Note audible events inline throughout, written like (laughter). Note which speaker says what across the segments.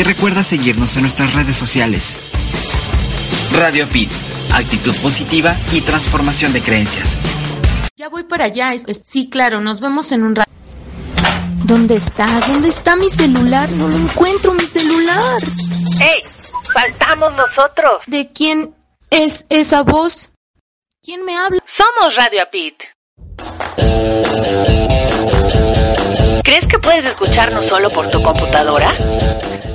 Speaker 1: Y recuerda seguirnos en nuestras redes sociales. Radio Pit, actitud positiva y transformación de creencias.
Speaker 2: Ya voy para allá. Sí, claro, nos vemos en un rato. ¿Dónde está? ¿Dónde está mi celular? No lo encuentro, mi celular.
Speaker 3: ¡Ey! Faltamos nosotros.
Speaker 2: ¿De quién es esa voz? ¿Quién me habla?
Speaker 3: Somos Radio Pit. ¿Crees que puedes escucharnos solo por tu computadora?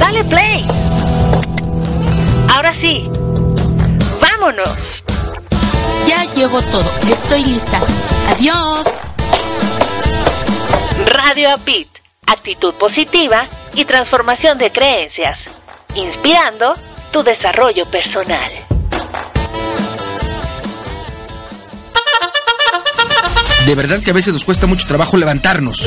Speaker 3: Dale play. Ahora sí, vámonos.
Speaker 2: Ya llevo todo. Estoy lista. Adiós.
Speaker 3: Radio Apit. Actitud positiva y transformación de creencias. Inspirando tu desarrollo personal.
Speaker 4: De verdad que a veces nos cuesta mucho trabajo levantarnos.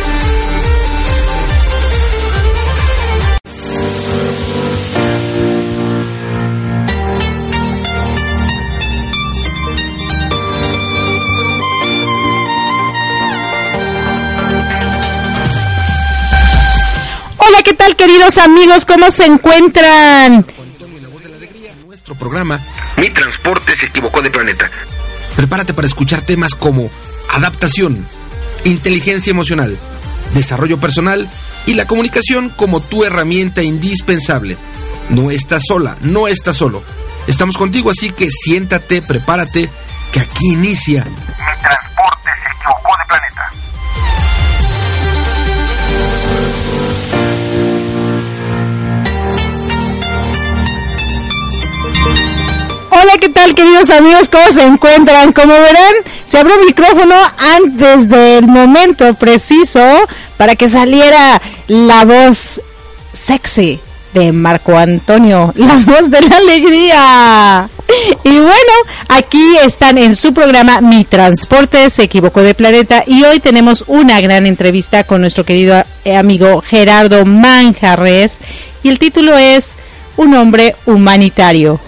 Speaker 5: Hola, ¿qué tal queridos amigos? ¿Cómo se encuentran?
Speaker 4: Nuestro programa Mi Transporte se equivocó de planeta. Prepárate para escuchar temas como adaptación, inteligencia emocional, desarrollo personal y la comunicación como tu herramienta indispensable. No estás sola, no estás solo. Estamos contigo, así que siéntate, prepárate, que aquí inicia Mi Transporte
Speaker 5: ¿qué tal queridos amigos? ¿Cómo se encuentran? Como verán, se abrió el micrófono antes del momento preciso para que saliera la voz sexy de Marco Antonio, la voz de la alegría. Y bueno, aquí están en su programa Mi Transporte se equivocó de planeta y hoy tenemos una gran entrevista con nuestro querido eh, amigo Gerardo Manjarres y el título es Un hombre humanitario.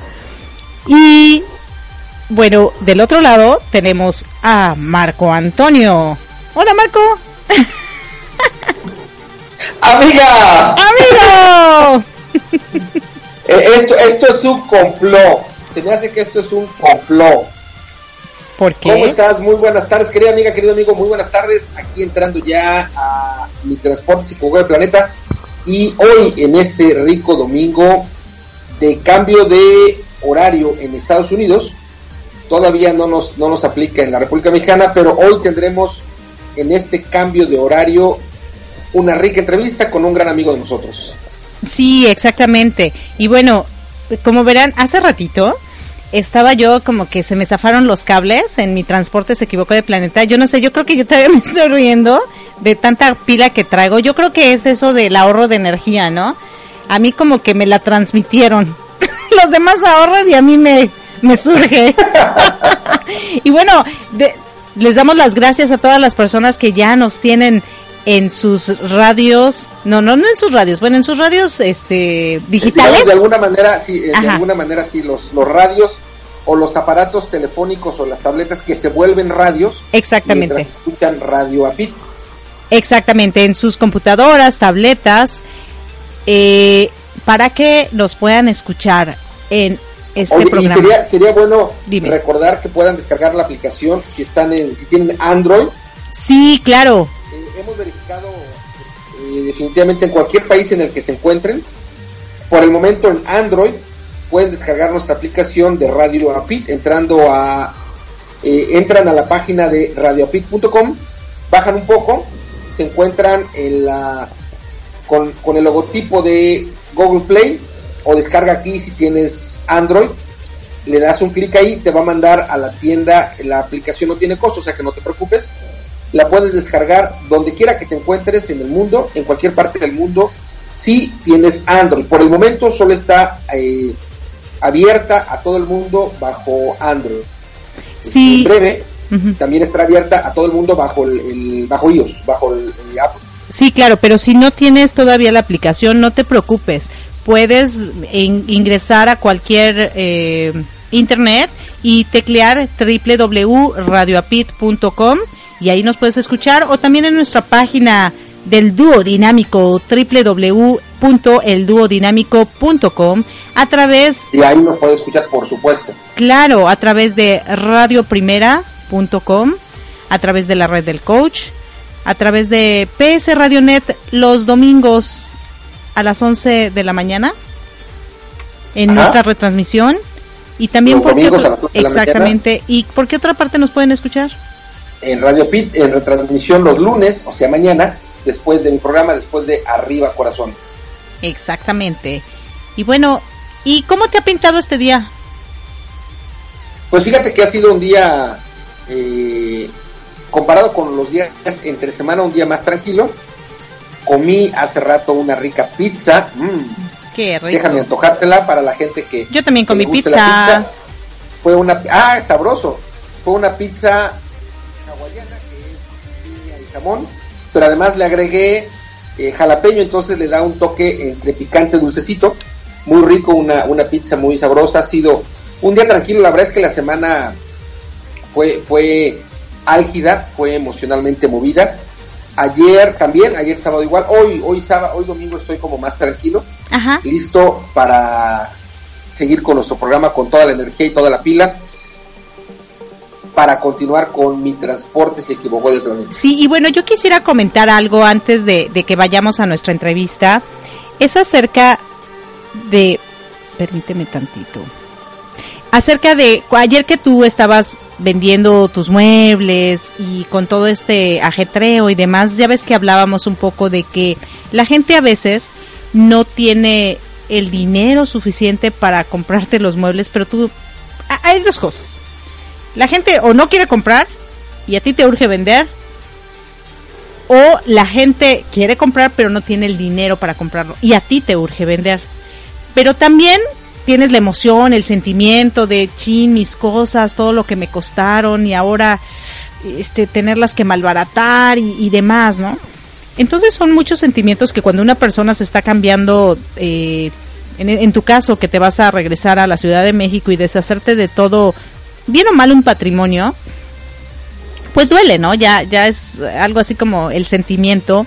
Speaker 5: Y bueno, del otro lado tenemos a Marco Antonio. Hola Marco. (laughs)
Speaker 6: Amiga.
Speaker 5: Amigo. (laughs)
Speaker 6: Eh, esto, esto es un complot. Se me hace que esto es un complot.
Speaker 5: ¿Por qué?
Speaker 6: ¿Cómo estás? Muy buenas tardes, querida amiga, querido amigo. Muy buenas tardes. Aquí entrando ya a mi transporte psicólogo del planeta. Y hoy, en este rico domingo de cambio de horario en Estados Unidos, todavía no nos, no nos aplica en la República Mexicana, pero hoy tendremos en este cambio de horario una rica entrevista con un gran amigo de nosotros.
Speaker 5: Sí, exactamente. Y bueno, como verán, hace ratito estaba yo como que se me zafaron los cables en mi transporte, se equivocó de planeta. Yo no sé, yo creo que yo todavía (laughs) me estoy riendo de tanta pila que traigo. Yo creo que es eso del ahorro de energía, ¿no? A mí como que me la transmitieron. (laughs) los demás ahorran y a mí me, me surge. (laughs) y bueno, les damos las gracias a todas las personas que ya nos tienen en sus radios, no, no, no en sus radios, bueno, en sus radios este digitales.
Speaker 6: de alguna manera, sí, eh, de alguna manera sí, los, los radios o los aparatos telefónicos o las tabletas que se vuelven radios.
Speaker 5: Exactamente.
Speaker 6: escuchan Radio APIT.
Speaker 5: Exactamente, en sus computadoras, tabletas, eh, para que los puedan escuchar en este programa.
Speaker 6: sería, sería bueno recordar que puedan descargar la aplicación si están en, si tienen Android.
Speaker 5: Sí, claro.
Speaker 6: Eh, hemos verificado eh, definitivamente en cualquier país en el que se encuentren. Por el momento en Android pueden descargar nuestra aplicación de Radio Apit entrando a eh, entran a la página de radioapit.com, bajan un poco, se encuentran en la con, con el logotipo de Google Play o descarga aquí si tienes Android, le das un clic ahí, te va a mandar a la tienda, la aplicación no tiene costo, o sea que no te preocupes, la puedes descargar donde quiera que te encuentres en el mundo, en cualquier parte del mundo, si tienes Android. Por el momento solo está eh, abierta a todo el mundo bajo Android.
Speaker 5: Sí.
Speaker 6: En breve también estará abierta a todo el mundo bajo el, bajo iOS, bajo el, Apple.
Speaker 5: Sí, claro, pero si no tienes todavía la aplicación, no te preocupes. Puedes ingresar a cualquier eh, internet y teclear www.radioapit.com y ahí nos puedes escuchar. O también en nuestra página del dúo dinámico www.elduodinámico.com a través
Speaker 6: y ahí nos puede escuchar por supuesto.
Speaker 5: Claro a través de radioprimera.com a través de la red del coach a través de PS Radionet los domingos a las 11 de la mañana en nuestra retransmisión. Y también por exactamente. Y por qué otra parte nos pueden escuchar
Speaker 6: en Radio Pit en retransmisión los lunes o sea mañana después de mi programa después de arriba corazones.
Speaker 5: Exactamente. Y bueno y cómo te ha pintado este día
Speaker 6: pues fíjate que ha sido un día eh, comparado con los días entre semana un día más tranquilo Comí hace rato una rica pizza. Mm.
Speaker 5: Qué rico.
Speaker 6: Déjame antojártela para la gente que.
Speaker 5: Yo también comí pizza.
Speaker 6: Fue una. Ah, sabroso. Fue una pizza hawaiana que es piña y jamón. Pero además le agregué eh, jalapeño, entonces le da un toque entre picante dulcecito. Muy rico, una, una pizza muy sabrosa. Ha sido un día tranquilo. La verdad es que la semana fue, fue álgida, fue emocionalmente movida Ayer también, ayer sábado igual, hoy, hoy sábado, hoy domingo estoy como más tranquilo, listo para seguir con nuestro programa con toda la energía y toda la pila para continuar con mi transporte se equivocó de planeta.
Speaker 5: Sí, y bueno, yo quisiera comentar algo antes de, de que vayamos a nuestra entrevista. Es acerca de... Permíteme tantito acerca de ayer que tú estabas vendiendo tus muebles y con todo este ajetreo y demás, ya ves que hablábamos un poco de que la gente a veces no tiene el dinero suficiente para comprarte los muebles, pero tú hay dos cosas. La gente o no quiere comprar y a ti te urge vender o la gente quiere comprar pero no tiene el dinero para comprarlo y a ti te urge vender. Pero también tienes la emoción, el sentimiento de chin, mis cosas, todo lo que me costaron y ahora este tenerlas que malbaratar y, demás, ¿no? Entonces son muchos sentimientos que cuando una persona se está cambiando, eh, en, en, tu caso que te vas a regresar a la Ciudad de México y deshacerte de todo, bien o mal un patrimonio, pues duele, ¿no? Ya, ya es algo así como el sentimiento.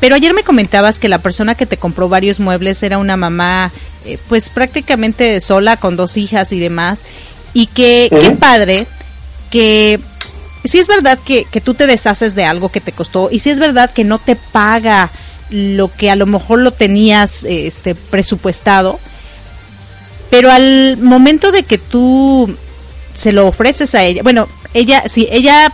Speaker 5: Pero ayer me comentabas que la persona que te compró varios muebles era una mamá eh, pues prácticamente sola con dos hijas y demás. Y que qué padre que si es verdad que, que tú te deshaces de algo que te costó y si es verdad que no te paga lo que a lo mejor lo tenías este presupuestado, pero al momento de que tú se lo ofreces a ella, bueno, ella si ella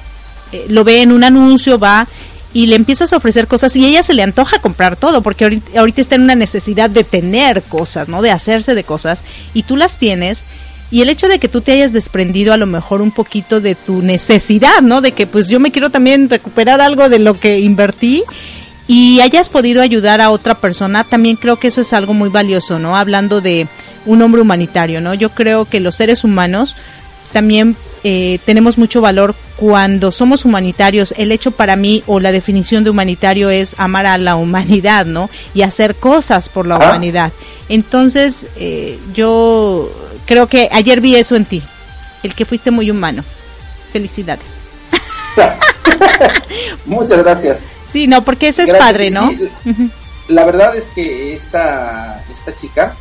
Speaker 5: eh, lo ve en un anuncio va y le empiezas a ofrecer cosas y ella se le antoja comprar todo porque ahorita, está en una necesidad de tener cosas, ¿no? De hacerse de cosas y tú las tienes y el hecho de que tú te hayas desprendido a lo mejor un poquito de tu necesidad, ¿no? De que pues yo me quiero también recuperar algo de lo que invertí y hayas podido ayudar a otra persona, también creo que eso es algo muy valioso, ¿no? Hablando de un hombre humanitario, ¿no? Yo creo que los seres humanos también eh, tenemos mucho valor cuando somos humanitarios. El hecho para mí o la definición de humanitario es amar a la humanidad, ¿no? Y hacer cosas por la humanidad. Entonces, eh, yo creo que ayer vi eso en ti, el que fuiste muy humano. Felicidades. (laughs)
Speaker 6: Muchas gracias.
Speaker 5: Sí, no, porque eso es padre, ¿no?
Speaker 6: La verdad es que esta, esta chica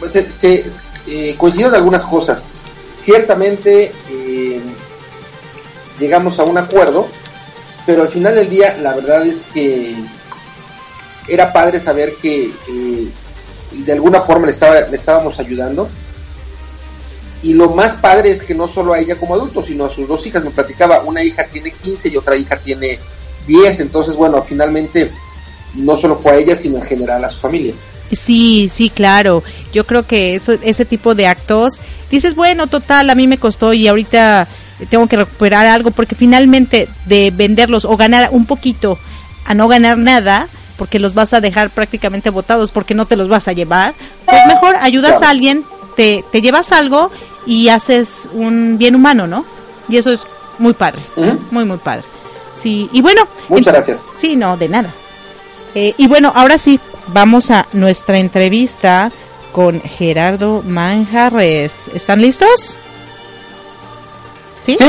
Speaker 6: pues, se, eh, coincidieron algunas cosas. Ciertamente eh, llegamos a un acuerdo, pero al final del día la verdad es que era padre saber que eh, de alguna forma le, estaba, le estábamos ayudando. Y lo más padre es que no solo a ella como adulto, sino a sus dos hijas. Me platicaba, una hija tiene 15 y otra hija tiene 10. Entonces, bueno, finalmente no solo fue a ella, sino en general a su familia.
Speaker 5: Sí, sí, claro. Yo creo que eso, ese tipo de actos, dices, bueno, total, a mí me costó y ahorita tengo que recuperar algo, porque finalmente de venderlos o ganar un poquito a no ganar nada, porque los vas a dejar prácticamente botados porque no te los vas a llevar, pues mejor ayudas a alguien, te, te llevas algo y haces un bien humano, ¿no? Y eso es muy padre, muy, muy padre. Sí, y bueno.
Speaker 6: Muchas gracias.
Speaker 5: Sí, no, de nada. Eh, y bueno, ahora sí, vamos a nuestra entrevista con Gerardo Manjarres. ¿Están listos? ¿Sí?
Speaker 6: ¡Sí!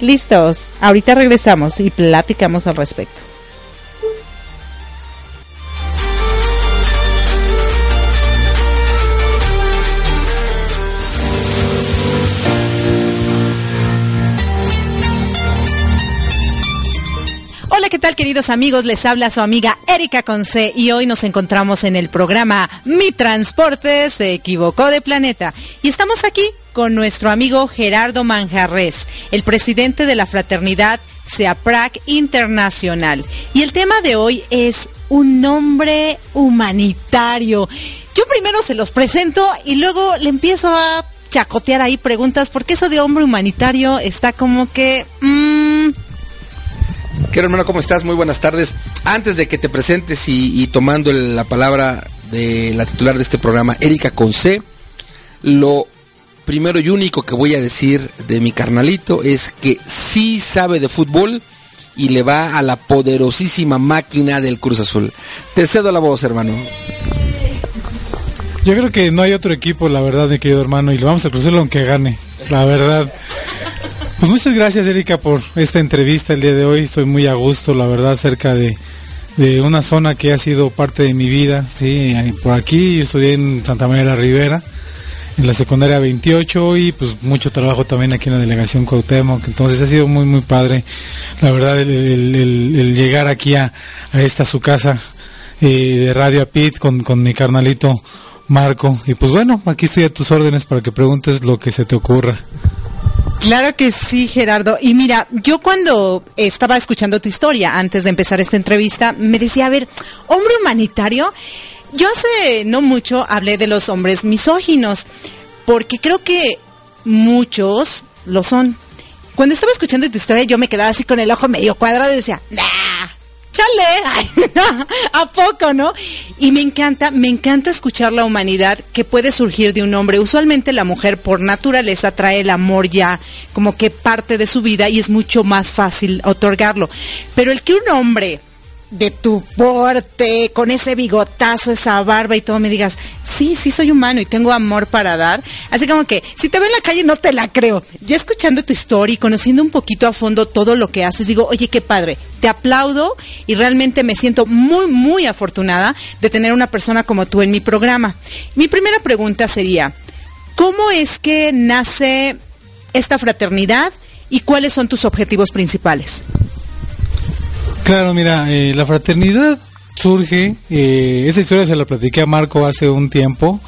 Speaker 6: (laughs)
Speaker 5: Listos. Ahorita regresamos y platicamos al respecto. Queridos amigos? Les habla su amiga Erika Conce y hoy nos encontramos en el programa Mi Transporte se equivocó de planeta. Y estamos aquí con nuestro amigo Gerardo Manjarres, el presidente de la fraternidad SEAPRAC Internacional. Y el tema de hoy es un nombre humanitario. Yo primero se los presento y luego le empiezo a chacotear ahí preguntas porque eso de hombre humanitario está como que... Mmm,
Speaker 4: Querido hermano, ¿cómo estás? Muy buenas tardes. Antes de que te presentes y, tomando la palabra de la titular de este programa, Erika Conce, lo primero y único que voy a decir de mi carnalito es que sí sabe de fútbol y le va a la poderosísima máquina del Cruz Azul. Te cedo la voz, hermano.
Speaker 7: Yo creo que no hay otro equipo, la verdad, mi querido hermano, y lo vamos a cruzar aunque gane, la verdad. Pues muchas gracias, Erika, por esta entrevista el día de hoy. Estoy muy a gusto, la verdad, cerca de, de una zona que ha sido parte de mi vida. Sí, por aquí yo estudié en Santa María de la Ribera, en la secundaria 28, y pues mucho trabajo también aquí en la delegación Cuauhtémoc. Entonces ha sido muy, muy padre, la verdad, el llegar aquí a, a esta su casa eh, de Radio Apit con, con mi carnalito Marco. Y pues bueno, aquí estoy a tus órdenes para que preguntes lo que se te ocurra.
Speaker 5: Claro que sí, Gerardo. Y mira, yo cuando estaba escuchando tu historia antes de empezar esta entrevista, me decía, a ver, hombre humanitario, yo hace no mucho hablé de los hombres misóginos, porque creo que muchos lo son. Cuando estaba escuchando tu historia, yo me quedaba así con el ojo medio cuadrado y decía, nah, chale, (laughs) ¿a poco, no? Y me encanta, me encanta escuchar la humanidad que puede surgir de un hombre. Usualmente la mujer por naturaleza trae el amor ya como que parte de su vida y es mucho más fácil otorgarlo. Pero el que un hombre de tu porte, con ese bigotazo, esa barba y todo, me digas, sí, sí soy humano y tengo amor para dar. Así como que, si te veo en la calle no te la creo. Ya escuchando tu historia y conociendo un poquito a fondo todo lo que haces, digo, oye, qué padre, te aplaudo y realmente me siento muy, muy afortunada de tener una persona como tú en mi programa. Mi primera pregunta sería, ¿cómo es que nace esta fraternidad y cuáles son tus objetivos principales?
Speaker 7: Claro, mira, eh, la fraternidad surge, eh, esa historia se la platiqué a Marco hace un tiempo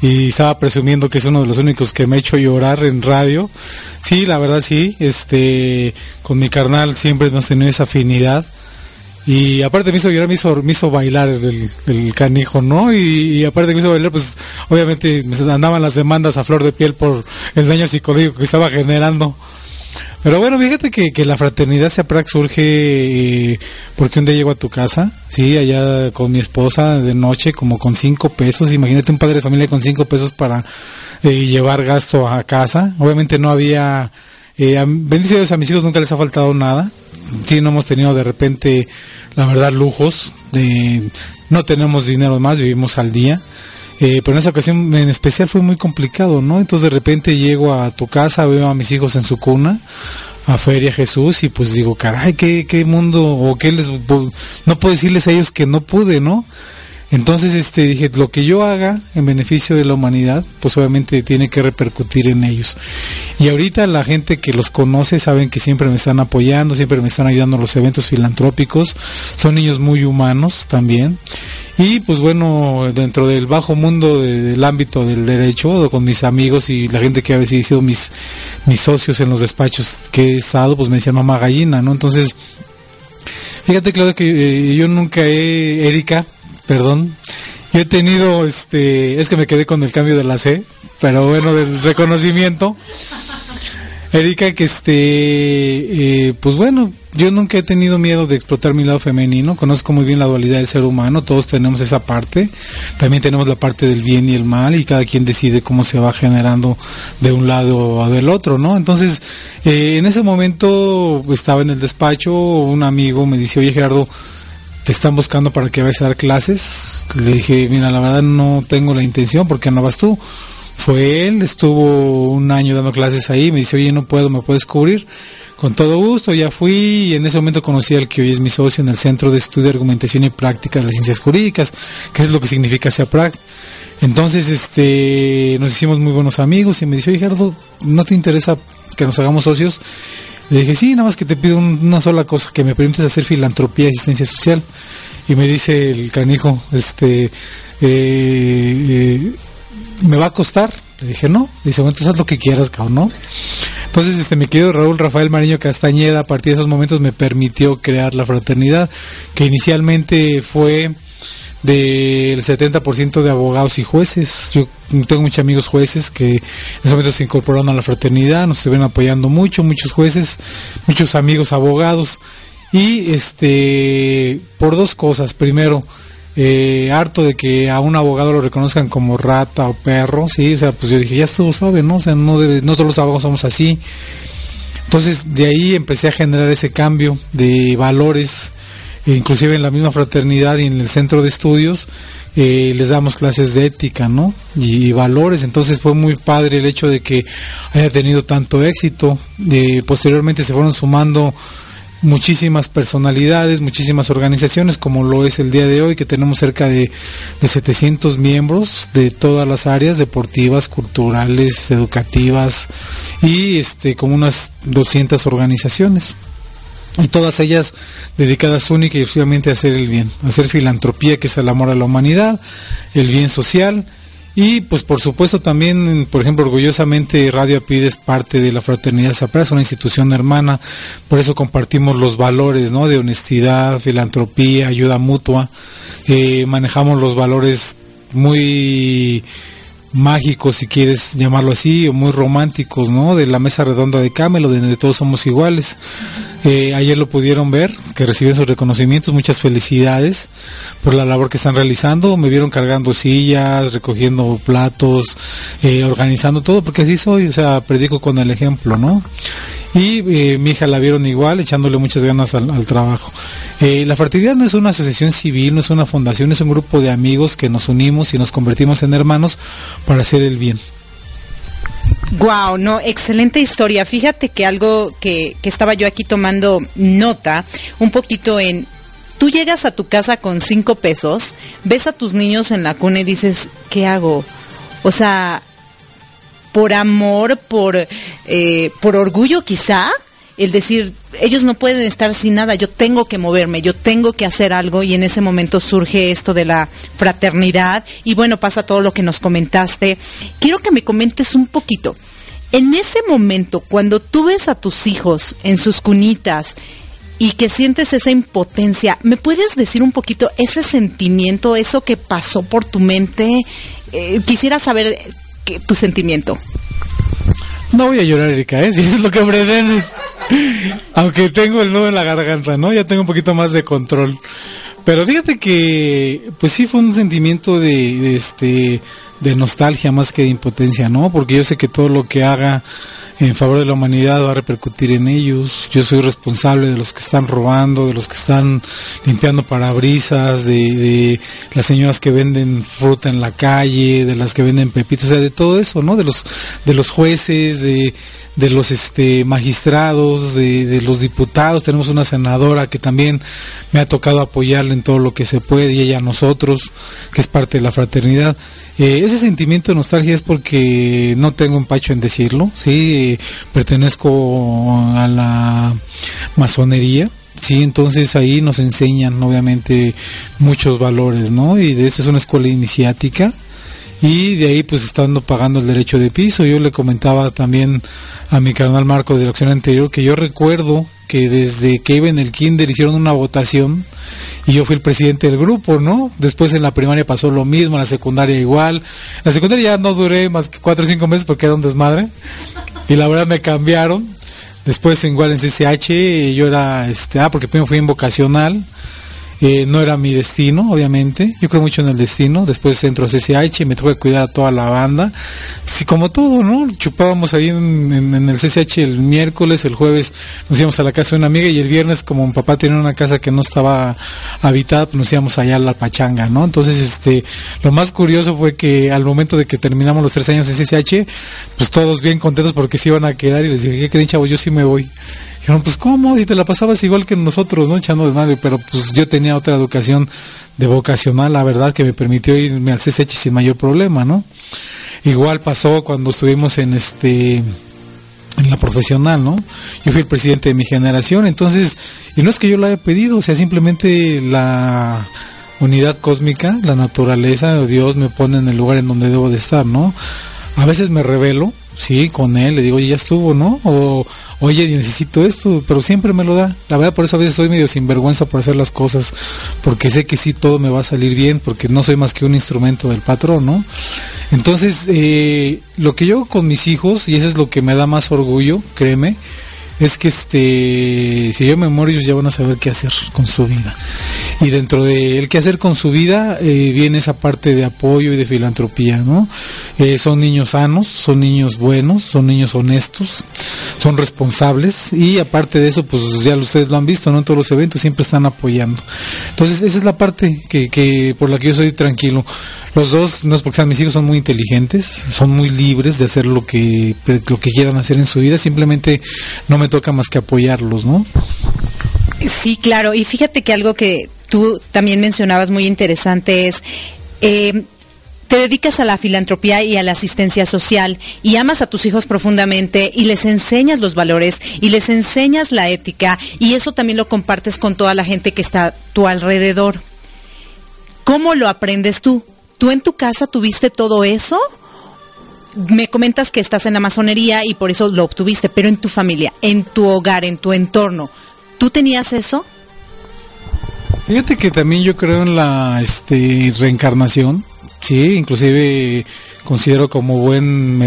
Speaker 7: y estaba presumiendo que es uno de los únicos que me ha hecho llorar en radio. Sí, la verdad sí, este, con mi carnal siempre hemos tenido esa afinidad Y aparte me hizo llorar, me hizo, me hizo bailar el, el canijo, ¿no? Y, aparte me hizo bailar, pues obviamente andaban las demandas a flor de piel por el daño psicológico que estaba generando. Pero bueno, fíjate que, que la fraternidad SEAPRAC surge eh, porque un día llego a tu casa, sí, allá con mi esposa de noche, como con cinco pesos. Imagínate un padre de familia con cinco pesos para eh, llevar gasto a casa. Obviamente no había, eh, bendiciones a mis hijos nunca les ha faltado nada. Sí, no hemos tenido de repente, la verdad, lujos. De, no tenemos dinero más, vivimos al día. Eh, pero en esa ocasión en especial fue muy complicado, ¿no? Entonces de repente llego a tu casa, veo a mis hijos en su cuna, a Feria Jesús, y pues digo, caray, ¿qué, qué mundo, o qué les, no puedo decirles a ellos que no pude, ¿no? Entonces este dije, lo que yo haga en beneficio de la humanidad, pues obviamente tiene que repercutir en ellos. Y ahorita la gente que los conoce saben que siempre me están apoyando, siempre me están ayudando en los eventos filantrópicos, son niños muy humanos también. Y pues bueno, dentro del bajo mundo del ámbito del derecho, con mis amigos y la gente que ha sido mis, mis socios en los despachos que he estado, pues me decían mamá gallina, ¿no? Entonces, fíjate claro que eh, yo nunca he, Erika, perdón, yo he tenido, este, es que me quedé con el cambio de la C, pero bueno, del reconocimiento. Erika, que este, eh, pues bueno, yo nunca he tenido miedo de explotar mi lado femenino, conozco muy bien la dualidad del ser humano, todos tenemos esa parte, también tenemos la parte del bien y el mal y cada quien decide cómo se va generando de un lado o del otro, ¿no? Entonces, eh, en ese momento estaba en el despacho, un amigo me dice, oye Gerardo, están buscando para que vayas a dar clases. Le dije, mira, la verdad no tengo la intención, porque no vas tú? fue él, estuvo un año dando clases ahí, me dice, oye, no puedo, ¿me puedes cubrir? Con todo gusto, ya fui y en ese momento conocí al que hoy es mi socio en el Centro de Estudio, Argumentación y Práctica de las Ciencias Jurídicas, que es lo que significa SEAPRAC. Entonces, este, nos hicimos muy buenos amigos y me dice, oye, Gerardo, ¿no te interesa que nos hagamos socios? Le dije, sí, nada más que te pido una sola cosa, que me permites hacer filantropía y asistencia social. Y me dice el canijo, este, eh, eh ¿me va a costar? Le dije, no. Dice, bueno, entonces haz lo que quieras, cabrón, ¿no? Entonces, este, mi querido Raúl Rafael Mariño Castañeda, a partir de esos momentos me permitió crear la fraternidad, que inicialmente fue del 70% de abogados y jueces. Yo tengo muchos amigos jueces que en ese momento se incorporaron a la fraternidad, nos estuvieron apoyando mucho, muchos jueces, muchos amigos abogados. Y este, por dos cosas. Primero, eh, harto de que a un abogado lo reconozcan como rata o perro, sí, o sea, pues yo dije, ya estuvo suave, ¿no? O sea, no, no todos los abogados somos así. Entonces, de ahí empecé a generar ese cambio de valores, inclusive en la misma fraternidad y en el centro de estudios, eh, les damos clases de ética, ¿no? Y, valores, entonces fue muy padre el hecho de que haya tenido tanto éxito. Eh, posteriormente se fueron sumando muchísimas personalidades, muchísimas organizaciones, como lo es el día de hoy, que tenemos cerca de, de 700 miembros de todas las áreas deportivas, culturales, educativas y este, como unas 200 organizaciones. Y todas ellas dedicadas única y exclusivamente a hacer el bien, a hacer filantropía, que es el amor a la humanidad, el bien social, y pues por supuesto también, por ejemplo, orgullosamente Radio Apid es parte de la Fraternidad Zapra, es una institución hermana, por eso compartimos los valores ¿no? de honestidad, filantropía, ayuda mutua, eh, manejamos los valores muy mágicos, si quieres llamarlo así, o muy románticos, ¿no? De la mesa redonda de Camelo, donde todos somos iguales. Eh, ayer lo pudieron ver, que recibieron sus reconocimientos, muchas felicidades por la labor que están realizando. Me vieron cargando sillas, recogiendo platos, eh, organizando todo, porque así soy, o sea, predico con el ejemplo, ¿no? Y eh, mi hija la vieron igual, echándole muchas ganas al, trabajo. la fraternidad no es una asociación civil, no es una fundación, es un grupo de amigos que nos unimos y nos convertimos en hermanos para hacer el bien.
Speaker 8: Wow, no, excelente historia. Fíjate que algo que, que estaba yo aquí tomando nota, un poquito en tú llegas a tu casa con cinco pesos, ves a tus niños en la cuna y dices, ¿qué hago? O sea, por amor, por, eh, por orgullo quizá, el decir, ellos no pueden estar sin nada, yo tengo que moverme, yo tengo que hacer algo y en ese momento surge esto de la fraternidad y bueno, pasa todo lo que nos comentaste. Quiero que me comentes un poquito. En ese momento, cuando tú ves a tus hijos en sus cunitas y que sientes esa impotencia. ¿Me puedes decir un poquito ese sentimiento, eso que pasó por tu mente? Eh, quisiera saber tu sentimiento.
Speaker 7: No voy a llorar, Erika, ¿eh? (laughs) eso es lo que pretendes. Aunque tengo el nudo en la garganta, ¿no? Ya tengo un poquito más de control. Pero fíjate que, pues sí fue un sentimiento de, de este, de nostalgia más que de impotencia, ¿no? Porque yo sé que todo lo que haga en favor de la humanidad va a repercutir en ellos. Yo soy responsable de los que están robando, de los que están limpiando parabrisas, de, las señoras que venden fruta en la calle, de las que venden pepitos, o sea, de todo eso, ¿no? De los, de los jueces, de, de los este, magistrados, de, de, los diputados. Tenemos una senadora que también me ha tocado apoyarle en todo lo que se puede y ella a nosotros, que es parte de la fraternidad. Eh, ese sentimiento de nostalgia es porque no tengo empacho en decirlo, sí, pertenezco a la masonería, Sí, entonces ahí nos enseñan obviamente muchos valores, ¿no? Y de eso es una escuela iniciática y de ahí pues estando pagando el derecho de piso. Yo le comentaba también a mi canal Marco de la acción anterior que yo recuerdo que desde que iba en el kinder hicieron una votación y yo fui el presidente del grupo, ¿no? Después en la primaria pasó lo mismo, en la secundaria igual. La secundaria ya no duré más que cuatro o cinco meses porque era un desmadre. Y la verdad me cambiaron. Después igual en CCH yo era, este, ah, porque primero fui en vocacional eh, no era mi destino, obviamente. Yo creo mucho en el destino. Después entro a CCH y me tuve que cuidar a toda la banda. Sí, como todo, ¿no? Chupábamos ahí en, el CCH el miércoles, el jueves nos íbamos a la casa de una amiga y el viernes, como mi papá tenía una casa que no estaba habitada, pues nos íbamos allá a la pachanga, ¿no? Entonces, este, lo más curioso fue que al momento de que terminamos los tres años en CCH, pues todos bien contentos porque se iban a quedar y les dije, ¿qué creen, chavos? Yo sí me voy. Dijeron, pues ¿cómo? Si te la pasabas igual que nosotros, ¿no? Echando madre, pero pues yo tenía otra educación de vocacional, la verdad, que me permitió irme al CSH sin mayor problema, ¿no? Igual pasó cuando estuvimos en este en la profesional, ¿no? Yo fui el presidente de mi generación, entonces, y no es que yo lo haya pedido, o sea, simplemente la unidad cósmica, la naturaleza, Dios me pone en el lugar en donde debo de estar, ¿no? A veces me revelo, sí, con él, le digo, oye, ya estuvo, ¿no? O, oye, necesito esto, pero siempre me lo da. La verdad, por eso a veces soy medio sinvergüenza por hacer las cosas, porque sé que sí todo me va a salir bien, porque no soy más que un instrumento del patrón, ¿no? Entonces, eh, lo que yo hago con mis hijos, y eso es lo que me da más orgullo, créeme, es que este si yo me muero ellos ya van a saber qué hacer con su vida. Y dentro de el qué hacer con su vida eh, viene esa parte de apoyo y de filantropía no eh, son niños sanos son niños buenos son niños honestos son responsables. Y aparte de eso pues ya ustedes lo han visto no en todos los eventos siempre están apoyando. Entonces esa es la parte que, que por la que yo soy tranquilo los dos, no es porque sean mis hijos, son muy inteligentes, son muy libres de hacer lo que, lo que quieran hacer en su vida, simplemente no me toca más que apoyarlos, ¿no?
Speaker 8: Sí, claro, y fíjate que algo que tú también mencionabas muy interesante es... Eh, te dedicas a la filantropía y a la asistencia social y amas a tus hijos profundamente y les enseñas los valores y les enseñas la ética y eso también lo compartes con toda la gente que está a tu alrededor. ¿Cómo lo aprendes tú? ¿Tú en tu casa tuviste todo eso? Me comentas que estás en la masonería y por eso lo obtuviste, pero en tu familia, en tu hogar, en tu entorno, ¿tú tenías eso?
Speaker 7: Fíjate que también yo creo en la este, reencarnación, sí, inclusive considero como buen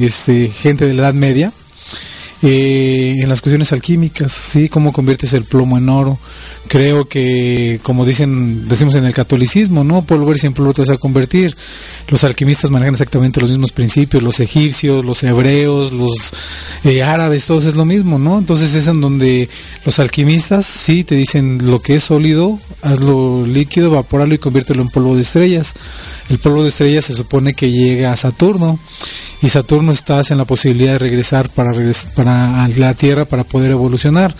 Speaker 7: este, gente de la Edad Media, eh, en las cuestiones alquímicas, sí, cómo conviertes el plomo en oro. Creo que, como dicen, decimos en el catolicismo, ¿no? Polvo siempre lo te vas a convertir. Los alquimistas manejan exactamente los mismos principios, los egipcios, los hebreos, los eh, árabes, todos es lo mismo, ¿no? Entonces es en donde los alquimistas, sí, te dicen lo que es sólido, hazlo líquido, evaporarlo y conviértelo en polvo de estrellas. El polvo de estrellas se supone que llega a Saturno y Saturno está en la posibilidad de regresar para, para la Tierra para poder evolucionar.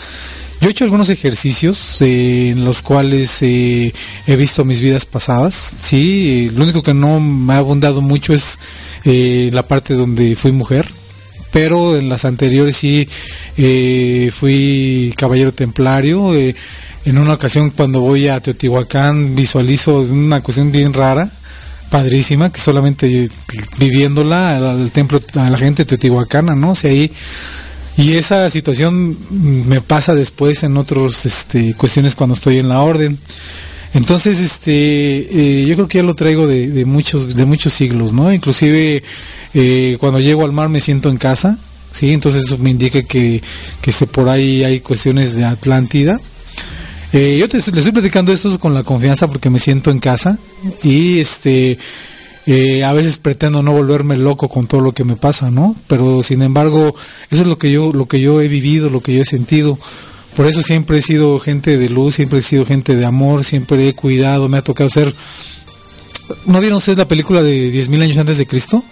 Speaker 7: Yo he hecho algunos ejercicios eh, en los cuales eh, he visto mis vidas pasadas. Sí, lo único que no me ha abundado mucho es eh, la parte donde fui mujer, pero en las anteriores sí fui caballero templario. en una ocasión cuando voy a Teotihuacán visualizo una cuestión bien rara padrísima, que solamente viviéndola al templo, a la gente teotihuacana, ¿no? O sea, ahí Y esa situación me pasa después en otras este, cuestiones cuando estoy en la orden. Entonces, este, eh, yo creo que ya lo traigo de, muchos, de muchos siglos, ¿no? Inclusive eh, cuando llego al mar me siento en casa, ¿sí? Entonces eso me indica que, que por ahí hay cuestiones de Atlántida. Eh, yo te, le estoy platicando esto con la confianza porque me siento en casa y este eh, a veces pretendo no volverme loco con todo lo que me pasa, ¿no? Pero sin embargo, eso es lo que yo lo que yo he vivido, lo que yo he sentido. Por eso siempre he sido gente de luz, siempre he sido gente de amor, siempre he cuidado, me ha tocado ser ¿No vieron ustedes la película de 10.000 años antes de Cristo?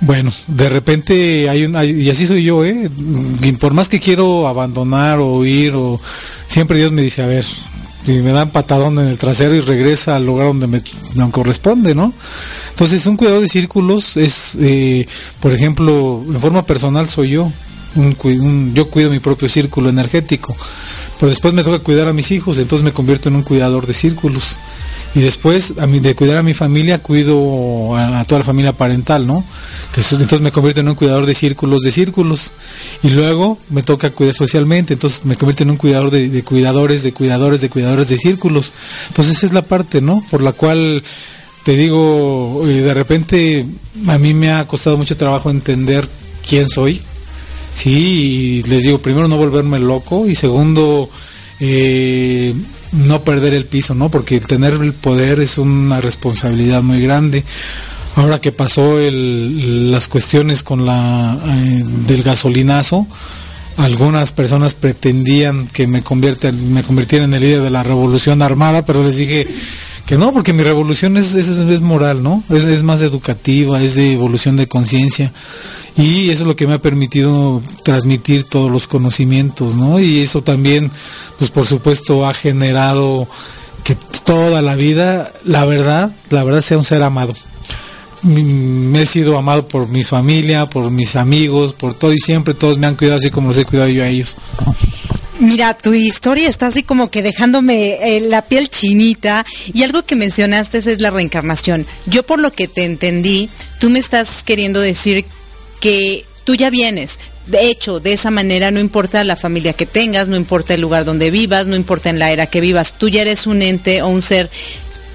Speaker 7: Bueno, de repente hay un, y así soy yo, ¿eh? Por más que quiero abandonar o huir, o siempre Dios me dice, a ver, y me dan patadón en el trasero y regresa al lugar donde me, corresponde, ¿no? Entonces, un cuidado de círculos es, eh, por ejemplo, en forma personal soy yo, yo cuido mi propio círculo energético, pero después me toca cuidar a mis hijos, entonces me convierto en un cuidador de círculos y después a mí, de cuidar a mi familia cuido a, toda la familia parental, ¿no? Entonces me convierto en un cuidador de círculos de círculos y luego me toca cuidar socialmente, entonces me convierto en un cuidador de, cuidadores, de cuidadores, de cuidadores de círculos. Entonces es la parte, ¿no? Por la cual te digo, eh, de repente a mí me ha costado mucho trabajo entender quién soy, sí, y les digo, primero no volverme loco y segundo, eh, no perder el piso, ¿no? Porque tener el poder es una responsabilidad muy grande. Ahora que pasó el, las cuestiones con la eh, del gasolinazo, algunas personas pretendían que me me convirtiera en el líder de la revolución armada, pero les dije que no, porque mi revolución es, es, es moral, ¿no? Es, es más educativa, es de evolución de conciencia y eso es lo que me ha permitido transmitir todos los conocimientos, ¿no? Y eso también, pues por supuesto, ha generado que toda la vida, la verdad, la verdad sea un ser amado. Me he sido amado por mi familia, por mis amigos, por todo y siempre todos me han cuidado así como los he cuidado yo a ellos.
Speaker 5: Mira, tu historia está así como que dejándome eh, la piel chinita y algo que mencionaste es la reencarnación. Yo por lo que te entendí, tú me estás queriendo decir que tú ya vienes. De hecho, de esa manera no importa la familia que tengas, no importa el lugar donde vivas, no importa en la era que vivas, tú ya eres un ente o un ser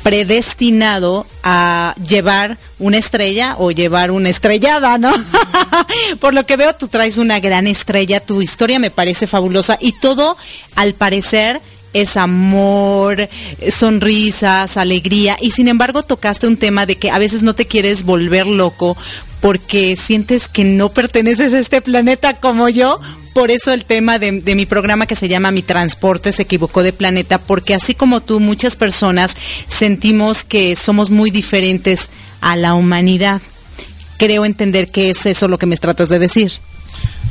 Speaker 5: predestinado a llevar una estrella o llevar una estrellada, ¿no? (laughs) Por lo que veo, tú traes una gran estrella, tu historia me parece fabulosa y todo, al parecer, es amor, sonrisas, alegría, y sin embargo tocaste un tema de que a veces no te quieres volver loco porque sientes que no perteneces a este planeta como yo. Por eso el tema de, mi programa que se llama Mi Transporte se equivocó de planeta, porque así como tú, muchas personas sentimos que somos muy diferentes a la humanidad. Creo entender que es eso lo que me tratas de decir.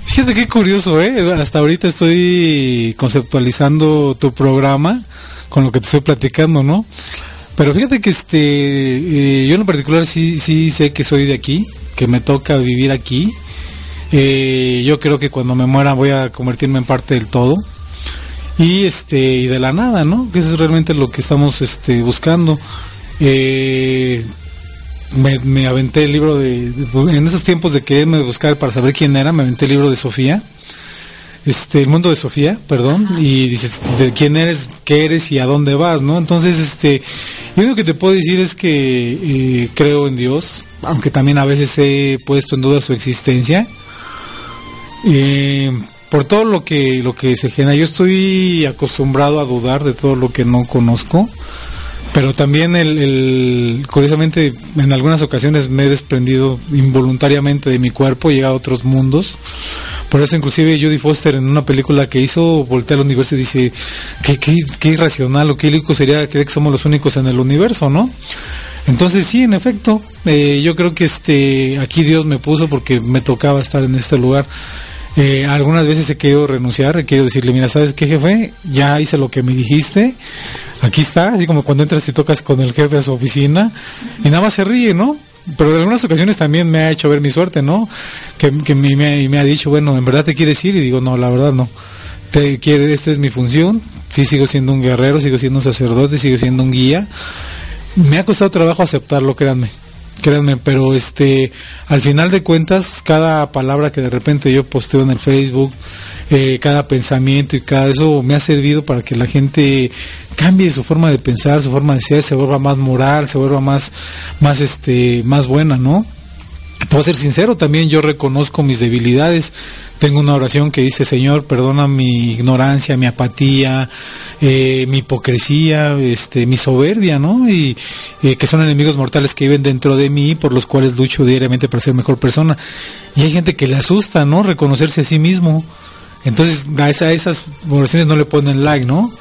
Speaker 7: Fíjate qué curioso, ¿eh? Hasta ahorita estoy conceptualizando tu programa con lo que te estoy platicando, ¿no? Pero fíjate que este, eh, yo en particular sí, sí sé que soy de aquí, que me toca vivir aquí. Eh, yo creo que cuando me muera voy a convertirme en parte del todo y este y de la nada, ¿no? Que eso es realmente lo que estamos este, buscando. Eh, me, aventé el libro de, en esos tiempos de quererme buscar para saber quién era, me aventé el libro de Sofía, este, el mundo de Sofía, perdón, y dices de quién eres, qué eres y a dónde vas, ¿no? Entonces, este, yo lo que te puedo decir es que eh, creo en Dios, aunque también a veces he puesto en duda su existencia. Eh, por todo lo que lo que se genera, yo estoy acostumbrado a dudar de todo lo que no conozco pero también el, curiosamente en algunas ocasiones me he desprendido involuntariamente de mi cuerpo, he llegado a otros mundos. Por eso inclusive Judy Foster en una película que hizo voltea al universo y dice que qué, irracional o qué ilógico sería creer que somos los únicos en el universo, ¿no? Entonces sí, en efecto, eh, yo creo que este aquí Dios me puso porque me tocaba estar en este lugar. Eh, algunas veces he querido renunciar, he querido decirle, mira, ¿sabes qué jefe? Ya hice lo que me dijiste, aquí está, así como cuando entras y tocas con el jefe a su oficina y nada más se ríe, ¿no? Pero en algunas ocasiones también me ha hecho ver mi suerte, ¿no? Que, me, ha dicho, bueno, ¿en verdad te quieres ir? Y digo, no, la verdad no. Te quiere, esta es mi función, sí sigo siendo un guerrero, sigo siendo un sacerdote, sigo siendo un guía. Me ha costado trabajo aceptarlo, créanme. Créanme, pero este, al final de cuentas, cada palabra que de repente yo posteo en el Facebook, eh, cada pensamiento y cada eso me ha servido para que la gente cambie su forma de pensar, su forma de ser, se vuelva más moral, se vuelva más, más este, más buena, ¿no? Puedo ser sincero, también yo reconozco mis debilidades. Tengo una oración que dice, Señor, perdona mi ignorancia, mi apatía, eh, mi hipocresía, este, mi soberbia, ¿no? Y eh, que son enemigos mortales que viven dentro de mí, por los cuales lucho diariamente para ser mejor persona. Y hay gente que le asusta, ¿no? Reconocerse a sí mismo. Entonces, a, esas oraciones no le ponen like, ¿no?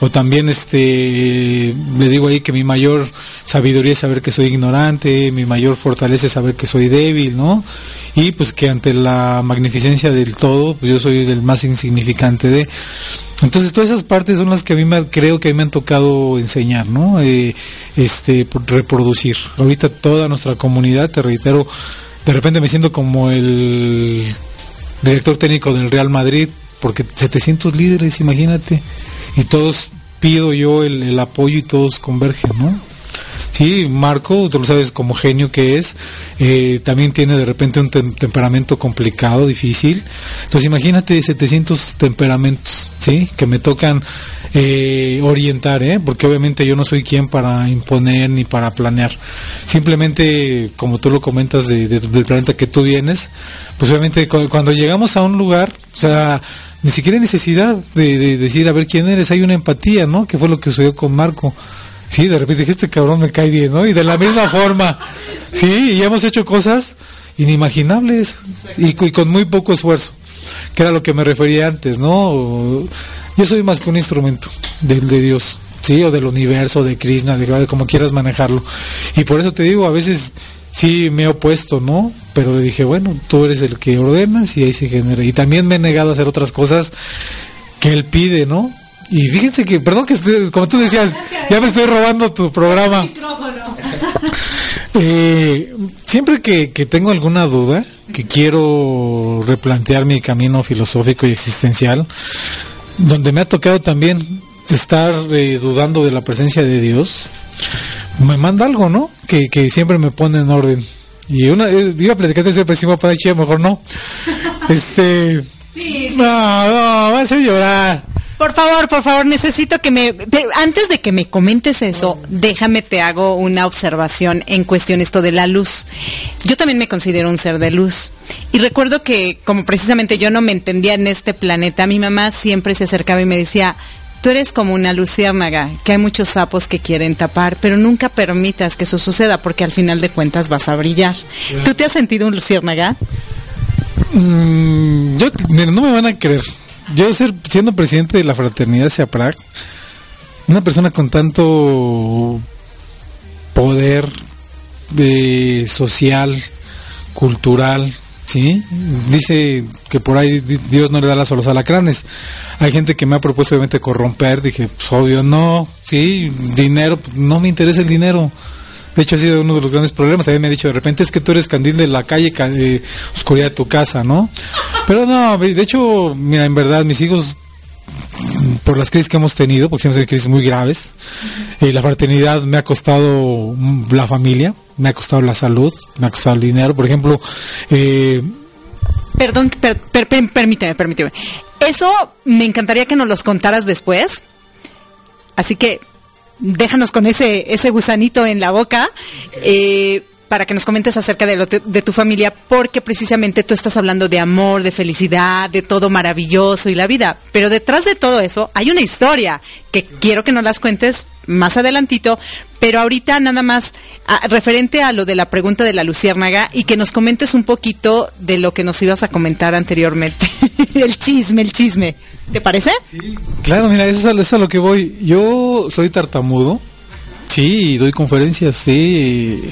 Speaker 7: O también este le digo ahí que mi mayor sabiduría es saber que soy ignorante, mi mayor fortaleza es saber que soy débil, ¿no? Y pues que ante la magnificencia del todo, pues yo soy el más insignificante de. Entonces todas esas partes son las que a mí me, creo que a mí me han tocado enseñar, ¿no? Eh, este, reproducir. Ahorita toda nuestra comunidad, te reitero, de repente me siento como el director técnico del Real Madrid, porque 700 líderes, imagínate y todos pido yo el, apoyo y todos convergen, ¿no? Sí, Marco, tú lo sabes como genio que es, eh, también tiene de repente un temperamento complicado, difícil. Entonces imagínate 700 temperamentos, ¿sí? Que me tocan eh, orientar, ¿eh? Porque obviamente yo no soy quien para imponer ni para planear. Simplemente, como tú lo comentas del planeta que tú vienes, pues obviamente cuando llegamos a un lugar, o sea, ni siquiera necesidad de, decir a ver quién eres, hay una empatía, ¿no? Que fue lo que sucedió con Marco. Sí, de repente dije, este cabrón me cae bien, ¿no? Y de la misma forma, sí, y hemos hecho cosas inimaginables y, con muy poco esfuerzo, que era lo que me refería antes, ¿no? Yo soy más que un instrumento de, de Dios, ¿sí? O del universo, de Krishna, de como quieras manejarlo. Y por eso te digo, a veces sí me he opuesto, ¿no? Pero le dije, bueno, tú eres el que ordenas y ahí se genera. Y también me he negado a hacer otras cosas que él pide, ¿no? Y fíjense que, perdón que como tú decías, ya me estoy robando tu programa. (laughs) Eh, siempre que, que, tengo alguna duda, que quiero replantear mi camino filosófico y existencial, donde me ha tocado también estar eh, dudando de la presencia de Dios, me manda algo, ¿no? Que, que siempre me pone en orden. Y una, eh, iba a platicar ese pésimo mejor no. (laughs) Este. Sí, sí. No, no, vas a llorar.
Speaker 5: Por favor, por favor, necesito que me... Antes de que me comentes eso, déjame te hago una observación en cuestión esto de la luz. Yo también me considero un ser de luz. Y recuerdo que como precisamente yo no me entendía en este planeta, mi mamá siempre se acercaba y me decía, Tú eres como una luciérnaga, que hay muchos sapos que quieren tapar, pero nunca permitas que eso suceda porque al final de cuentas vas a brillar. ¿Tú te has sentido un luciérnaga?
Speaker 7: Mm, yo, no me van a creer. Yo ser, siendo presidente de la fraternidad SEAPRAC, una persona con tanto poder de eh, social, cultural, ¿sí? Dice que por ahí Dios no le da las a los alacranes. Hay gente que me ha propuesto obviamente corromper, dije, pues obvio, no, sí, dinero, pues, no me interesa el dinero. De hecho, ha sido uno de los grandes problemas. También me ha dicho, de repente es que tú eres candil de la calle, eh, oscuridad de tu casa, ¿no? Pero no, de hecho, mira, en verdad, mis hijos, por las crisis que hemos tenido, porque siempre hay crisis muy graves, y la fraternidad me ha costado la familia, me ha costado la salud, me ha costado el dinero. Por ejemplo, eh,
Speaker 5: Perdón, permíteme, permíteme. Eso me encantaría que nos los contaras después. Así que déjanos con ese, ese gusanito en la boca. Eh, para que nos comentes acerca de, de tu familia, porque precisamente tú estás hablando de amor, de felicidad, de todo maravilloso y la vida. Pero detrás de todo eso hay una historia que quiero que nos las cuentes más adelantito, pero ahorita nada más referente a lo de la pregunta de la luciérnaga y que nos comentes un poquito de lo que nos ibas a comentar anteriormente. (laughs) el chisme, el chisme. ¿Te parece?
Speaker 7: Sí, claro, mira, eso es, a lo que voy. Yo soy tartamudo, sí, doy conferencias, sí,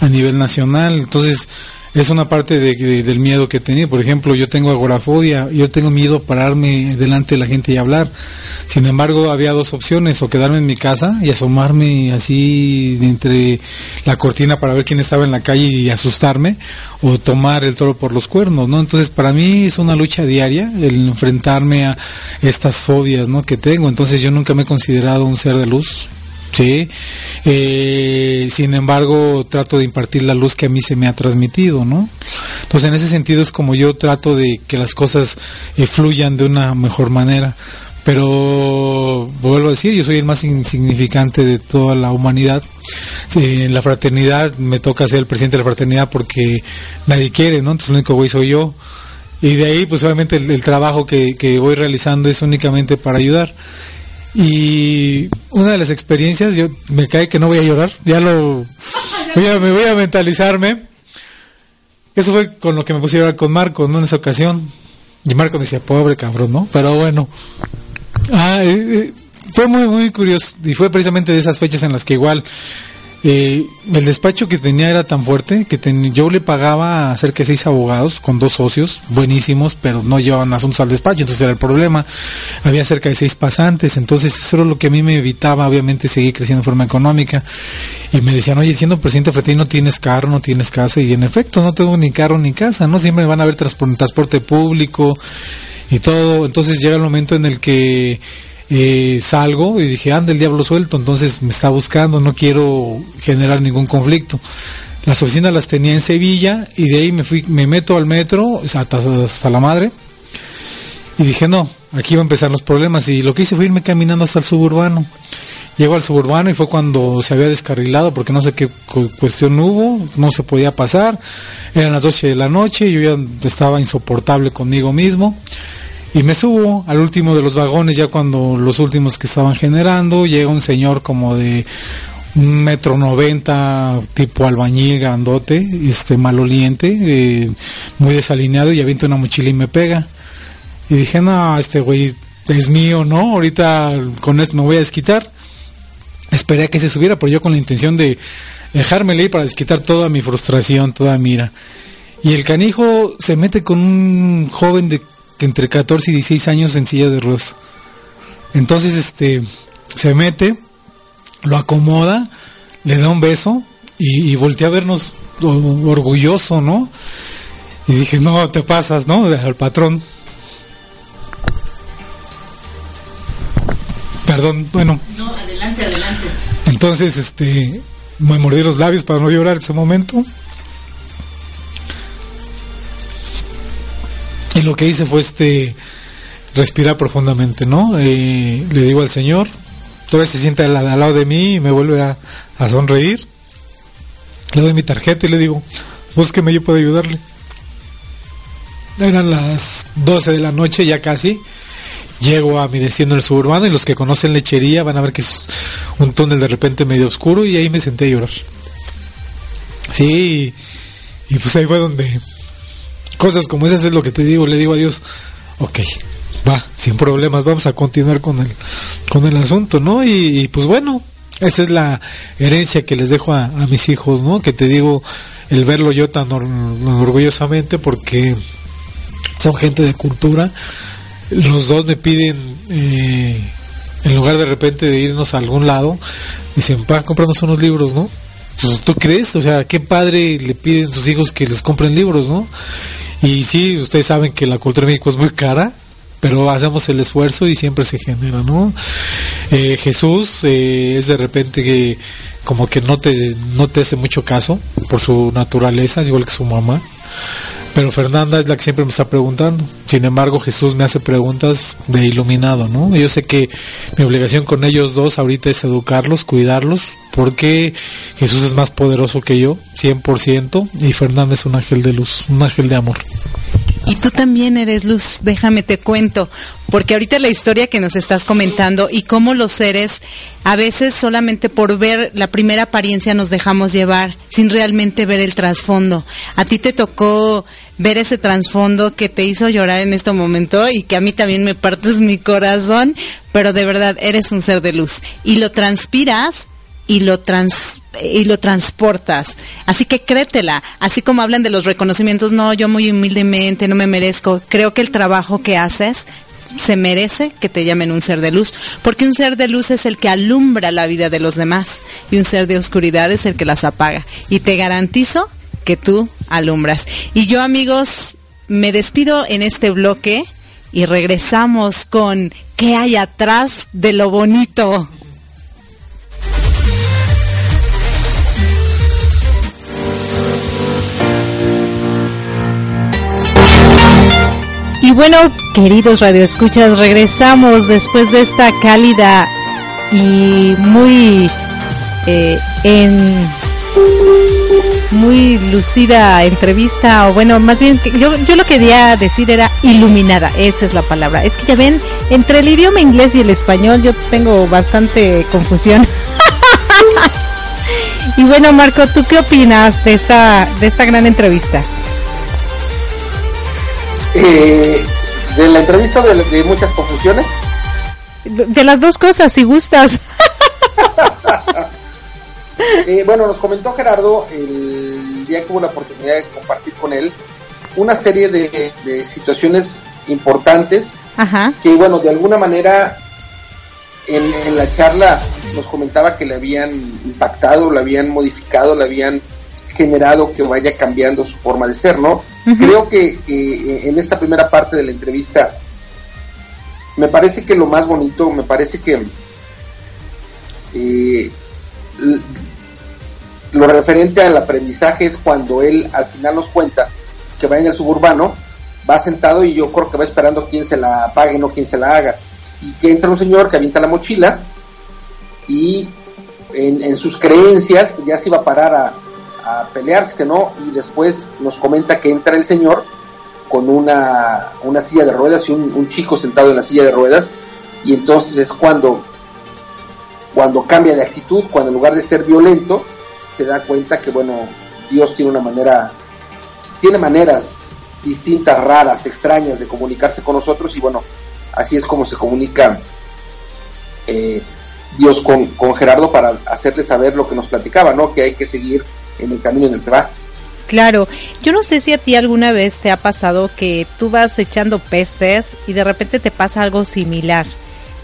Speaker 7: a nivel nacional, entonces es una parte de, del miedo que tenía. Por ejemplo, yo tengo agorafobia, yo tengo miedo a pararme delante de la gente y hablar. Sin embargo, había dos opciones, o quedarme en mi casa y asomarme así entre la cortina para ver quién estaba en la calle y asustarme, o tomar el toro por los cuernos, ¿no? Entonces, para mí es una lucha diaria el enfrentarme a estas fobias, ¿no? Que tengo. Entonces, yo nunca me he considerado un ser de luz, ¿sí? Eh, sin embargo, trato de impartir la luz que a mí se me ha transmitido, ¿no? Entonces, en ese sentido es como yo trato de que las cosas eh, fluyan de una mejor manera. Pero vuelvo a decir, yo soy el más insignificante de toda la humanidad. en la fraternidad me toca ser el presidente de la fraternidad porque nadie quiere, ¿no? Entonces el único güey soy yo. Y de ahí, pues obviamente el, trabajo que, que voy realizando es únicamente para ayudar. Y una de las experiencias, yo me cae que no voy a llorar, ya lo voy a, me voy a mentalizarme. Eso fue con lo que me puse a llorar con Marco, ¿no? En esa ocasión. Y Marco decía, pobre cabrón, ¿no? Pero bueno. Ah, eh, eh, fue muy, muy curioso. Y fue precisamente de esas fechas en las que igual eh, el despacho que tenía era tan fuerte que yo le pagaba a cerca de seis abogados con dos socios buenísimos, pero no llevaban asuntos al despacho, entonces era el problema. Había cerca de seis pasantes, entonces eso era lo que a mí me evitaba, obviamente, seguir creciendo de forma económica. Y me decían, oye, siendo presidente Fretín no tienes carro, no tienes casa, y en efecto, no tengo ni carro ni casa, ¿no? Siempre van a ver transporte público y todo. Entonces llega el momento en el que eh, salgo y dije, anda el diablo suelto, entonces me está buscando, no quiero generar ningún conflicto. Las oficinas las tenía en Sevilla y de ahí me fui, me meto al metro hasta, la madre y dije, no, aquí va a empezar los problemas y lo que hice fue irme caminando hasta el suburbano. Llego al suburbano y fue cuando se había descarrilado porque no sé qué cuestión hubo, no se podía pasar, eran las 12 de la noche, yo ya estaba insoportable conmigo mismo y me subo al último de los vagones, ya cuando los últimos que estaban generando, llega un señor como de un metro noventa, tipo albañil, grandote, este, maloliente, eh, muy desalineado, y avienta una mochila y me pega. Y dije, no, este güey es mío, ¿no? Ahorita con esto me voy a desquitar. Esperé a que se subiera, pero yo con la intención de dejarme ir para desquitar toda mi frustración, toda mi ira. Y el canijo se mete con un joven de entre 14 y 16 años en silla de ruedas. Entonces, este, se mete, lo acomoda, le da un beso y, voltea a vernos orgulloso, ¿no? Y dije, no, te pasas, ¿no? Al patrón. Perdón, bueno.
Speaker 9: No, adelante, adelante.
Speaker 7: Entonces, este, me mordí los labios para no llorar en ese momento. Y lo que hice fue este respirar profundamente, ¿no? Eh, le digo al Señor, todavía se sienta al, lado de mí y me vuelve a, sonreír. Le doy mi tarjeta y le digo, búsqueme, yo puedo ayudarle. Eran las 12 de la noche, ya casi. Llego a mi destino el suburbano y los que conocen lechería van a ver que es un túnel de repente medio oscuro y ahí me senté a llorar. Sí, y pues ahí fue donde cosas como esas es lo que te digo, le digo a Dios, ok, va, sin problemas, vamos a continuar con el, con el asunto, ¿no? Y, pues bueno, esa es la herencia que les dejo a, mis hijos, ¿no? Que te digo, el verlo yo tan orgullosamente porque son gente de cultura, los dos me piden, eh, en lugar de repente de irnos a algún lado, dicen, va, comprarnos unos libros, ¿no? Pues, ¿Tú crees? O sea, qué padre le piden sus hijos que les compren libros, ¿no? Y sí, ustedes saben que la cultura de México es muy cara, pero hacemos el esfuerzo y siempre se genera, ¿no? Eh, Jesús eh, es de repente que como que no te, no te hace mucho caso por su naturaleza, es igual que su mamá. Pero Fernanda es la que siempre me está preguntando. Sin embargo, Jesús me hace preguntas de iluminado, ¿no? Yo sé que mi obligación con ellos dos ahorita es educarlos, cuidarlos, porque Jesús es más poderoso que yo, 100%, y Fernanda es un ángel de luz, un ángel de amor.
Speaker 5: Y tú también eres luz, déjame te cuento, porque ahorita la historia que nos estás comentando y cómo los seres a veces solamente por ver la primera apariencia nos dejamos llevar sin realmente ver el trasfondo. A ti te tocó ver ese trasfondo que te hizo llorar en este momento y que a mí también me partes mi corazón, pero de verdad eres un ser de luz y lo transpiras y lo trans y lo transportas. Así que créetela, así como hablan de los reconocimientos, no, yo muy humildemente no me merezco. Creo que el trabajo que haces se merece que te llamen un ser de luz, porque un ser de luz es el que alumbra la vida de los demás y un ser de oscuridad es el que las apaga. Y te garantizo que tú alumbras. Y yo, amigos, me despido en este bloque y regresamos con ¿qué hay atrás de lo bonito? Bueno, queridos radioescuchas, regresamos después de esta cálida y muy eh, en muy lucida entrevista, o bueno, más bien, yo, yo lo que quería decir era iluminada, esa es la palabra. Es que ya ven, entre el idioma inglés y el español yo tengo bastante confusión. (laughs) y bueno, Marco, ¿tú qué opinas de esta, de esta gran entrevista?
Speaker 6: Eh, de la entrevista de, de muchas confusiones.
Speaker 5: De las dos cosas, si gustas. (laughs)
Speaker 6: Eh, bueno, nos comentó Gerardo el día que hubo la oportunidad de compartir con él una serie de, situaciones importantes que, bueno, de alguna manera en, la charla nos comentaba que le habían impactado, le habían modificado, le habían generado que vaya cambiando su forma de ser, ¿no? Creo que, que, en esta primera parte de la entrevista me parece que lo más bonito, me parece que eh, lo referente al aprendizaje es cuando él al final nos cuenta que va en el suburbano, va sentado y yo creo que va esperando quién se la pague, no quién se la haga. Y que entra un señor que avienta la mochila y en, sus creencias pues, ya se iba a parar a, pelearse, que no, y después nos comenta que entra el señor con una, una silla de ruedas y un, un, chico sentado en la silla de ruedas, y entonces es cuando, cuando cambia de actitud, cuando en lugar de ser violento, se da cuenta que, bueno, Dios tiene una manera, tiene maneras distintas, raras, extrañas de comunicarse con nosotros. Y bueno, así es como se comunica eh, Dios con, con, Gerardo para hacerle saber lo que nos platicaba, ¿no? Que hay que seguir en el camino en el que va.
Speaker 5: Claro, yo no sé si a ti alguna vez te ha pasado que tú vas echando pestes y de repente te pasa algo similar.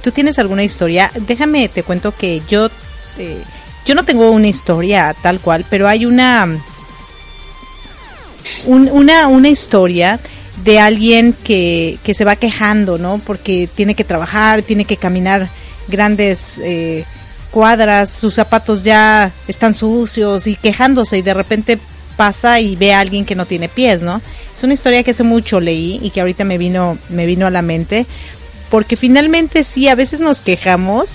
Speaker 5: ¿Tú tienes alguna historia? Déjame, te cuento que yo eh, yo no tengo una historia tal cual, pero hay una, una, una historia de alguien que, que se va quejando, ¿no? Porque tiene que trabajar, tiene que caminar grandes eh, cuadras, sus zapatos ya están sucios y quejándose y de repente pasa y ve a alguien que no tiene pies, ¿no? Es una historia que hace mucho leí y que ahorita me vino, me vino a la mente, porque finalmente sí, a veces nos quejamos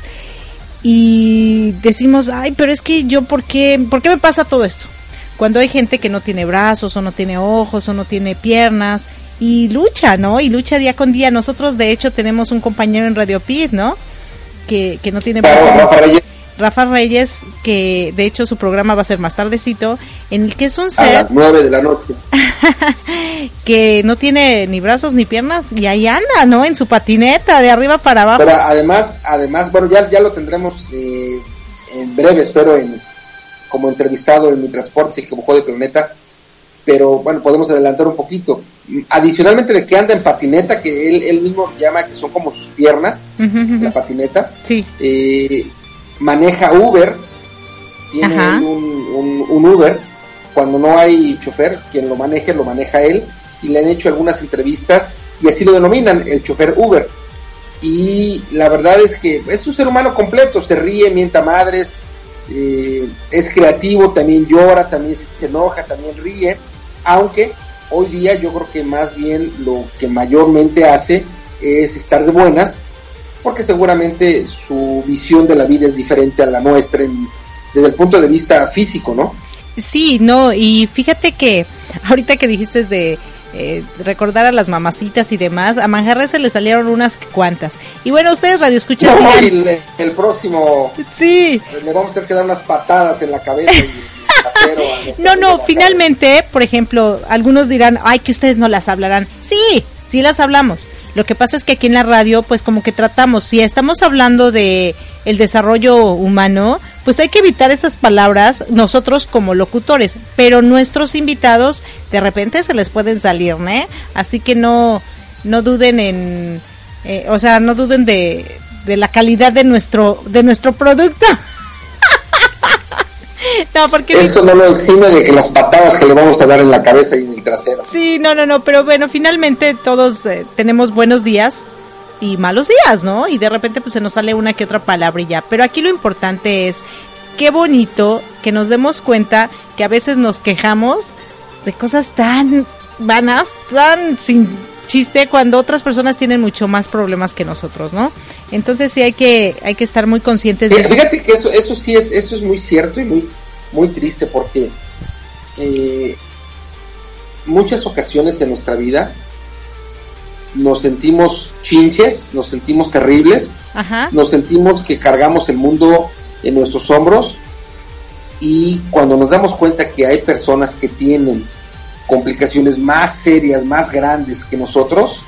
Speaker 5: y decimos, ay, pero es que yo, ¿por qué, ¿por qué me pasa todo esto? Cuando hay gente que no tiene brazos o no tiene ojos o no tiene piernas y lucha, ¿no? Y lucha día con día. Nosotros, de hecho, tenemos un compañero en Radio Pit, ¿no? Que, que no tiene brazos. Rafa Reyes, que de hecho su programa va a ser más tardecito, en el que es un ser...
Speaker 6: A las nueve de la noche. (laughs)
Speaker 5: que no tiene ni brazos ni piernas y ahí anda, ¿no? En su patineta, de arriba para abajo.
Speaker 6: Pero además, además, bueno, ya, ya lo tendremos eh, en breve, espero, en, como entrevistado en mi transporte, y que de planeta. Pero bueno, podemos adelantar un poquito. Adicionalmente de que anda en patineta, que él, él mismo llama que son como sus piernas, la patineta.
Speaker 5: Sí.
Speaker 6: Eh, maneja Uber, tiene un, un, Uber, cuando no hay chofer, quien lo maneje, lo maneja él, y le han hecho algunas entrevistas y así lo denominan, el chofer Uber. Y la verdad es que es un ser humano completo, se ríe, mienta madres, eh, es creativo, también llora, también se enoja, también ríe, aunque hoy día yo creo que más bien lo que mayormente hace es estar de buenas porque seguramente su visión de la vida es diferente a la nuestra desde el punto de vista físico, ¿no?
Speaker 5: Sí, no, y fíjate que ahorita que dijiste de eh, recordar a las mamacitas y demás, a Manjarres se le salieron unas cuantas. Y bueno, ustedes radio escuchan.
Speaker 6: No, el, próximo.
Speaker 5: Sí.
Speaker 6: Le vamos a tener que dar unas patadas en la cabeza.
Speaker 5: No, no, finalmente, por ejemplo, algunos dirán, ay, que ustedes no las hablarán. Sí, sí las hablamos. Lo que pasa es que aquí en la radio, pues como que tratamos, si estamos hablando de el desarrollo humano, pues hay que evitar esas palabras nosotros como locutores, pero nuestros invitados de repente se les pueden salir, ¿no? Así que no no duden en eh, o sea, no duden de, de la calidad de nuestro de nuestro producto. (laughs)
Speaker 6: No, porque Eso no lo exime de que las patadas que le vamos a dar en la cabeza y en el trasero.
Speaker 5: Sí, no, no, no, pero bueno, finalmente todos eh, tenemos buenos días y malos días, ¿no? Y de repente pues se nos sale una que otra palabrilla. Pero aquí lo importante es qué bonito que nos demos cuenta que a veces nos quejamos de cosas tan vanas, tan sin chiste cuando otras personas tienen mucho más problemas que nosotros, ¿no? Entonces sí hay que hay que estar muy conscientes de
Speaker 6: Fíjate, fíjate que eso eso sí es eso es muy cierto y muy muy triste porque eh, muchas ocasiones en nuestra vida nos sentimos chinches, nos sentimos terribles,
Speaker 5: Ajá.
Speaker 6: nos sentimos que cargamos el mundo en nuestros hombros y cuando nos damos cuenta que hay personas que tienen complicaciones más serias, más grandes que nosotros,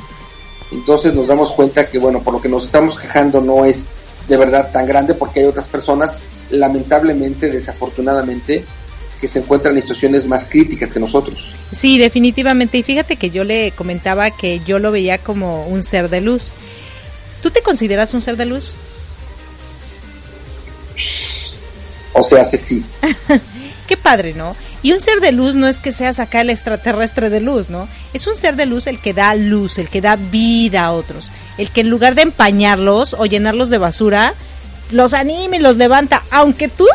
Speaker 6: entonces nos damos cuenta que bueno, por lo que nos estamos quejando no es de verdad tan grande porque hay otras personas, lamentablemente, desafortunadamente, que se encuentran en situaciones más críticas que nosotros.
Speaker 5: Sí, definitivamente. Y fíjate que yo le comentaba que yo lo veía como un ser de luz. ¿Tú te consideras un ser de luz?
Speaker 6: O sea, hace sí. (laughs)
Speaker 5: Qué padre, ¿no? Y un ser de luz no es que seas acá el extraterrestre de luz, ¿no? Es un ser de luz el que da luz, el que da vida a otros. El que en lugar de empañarlos o llenarlos de basura, los anime y los levanta. Aunque tú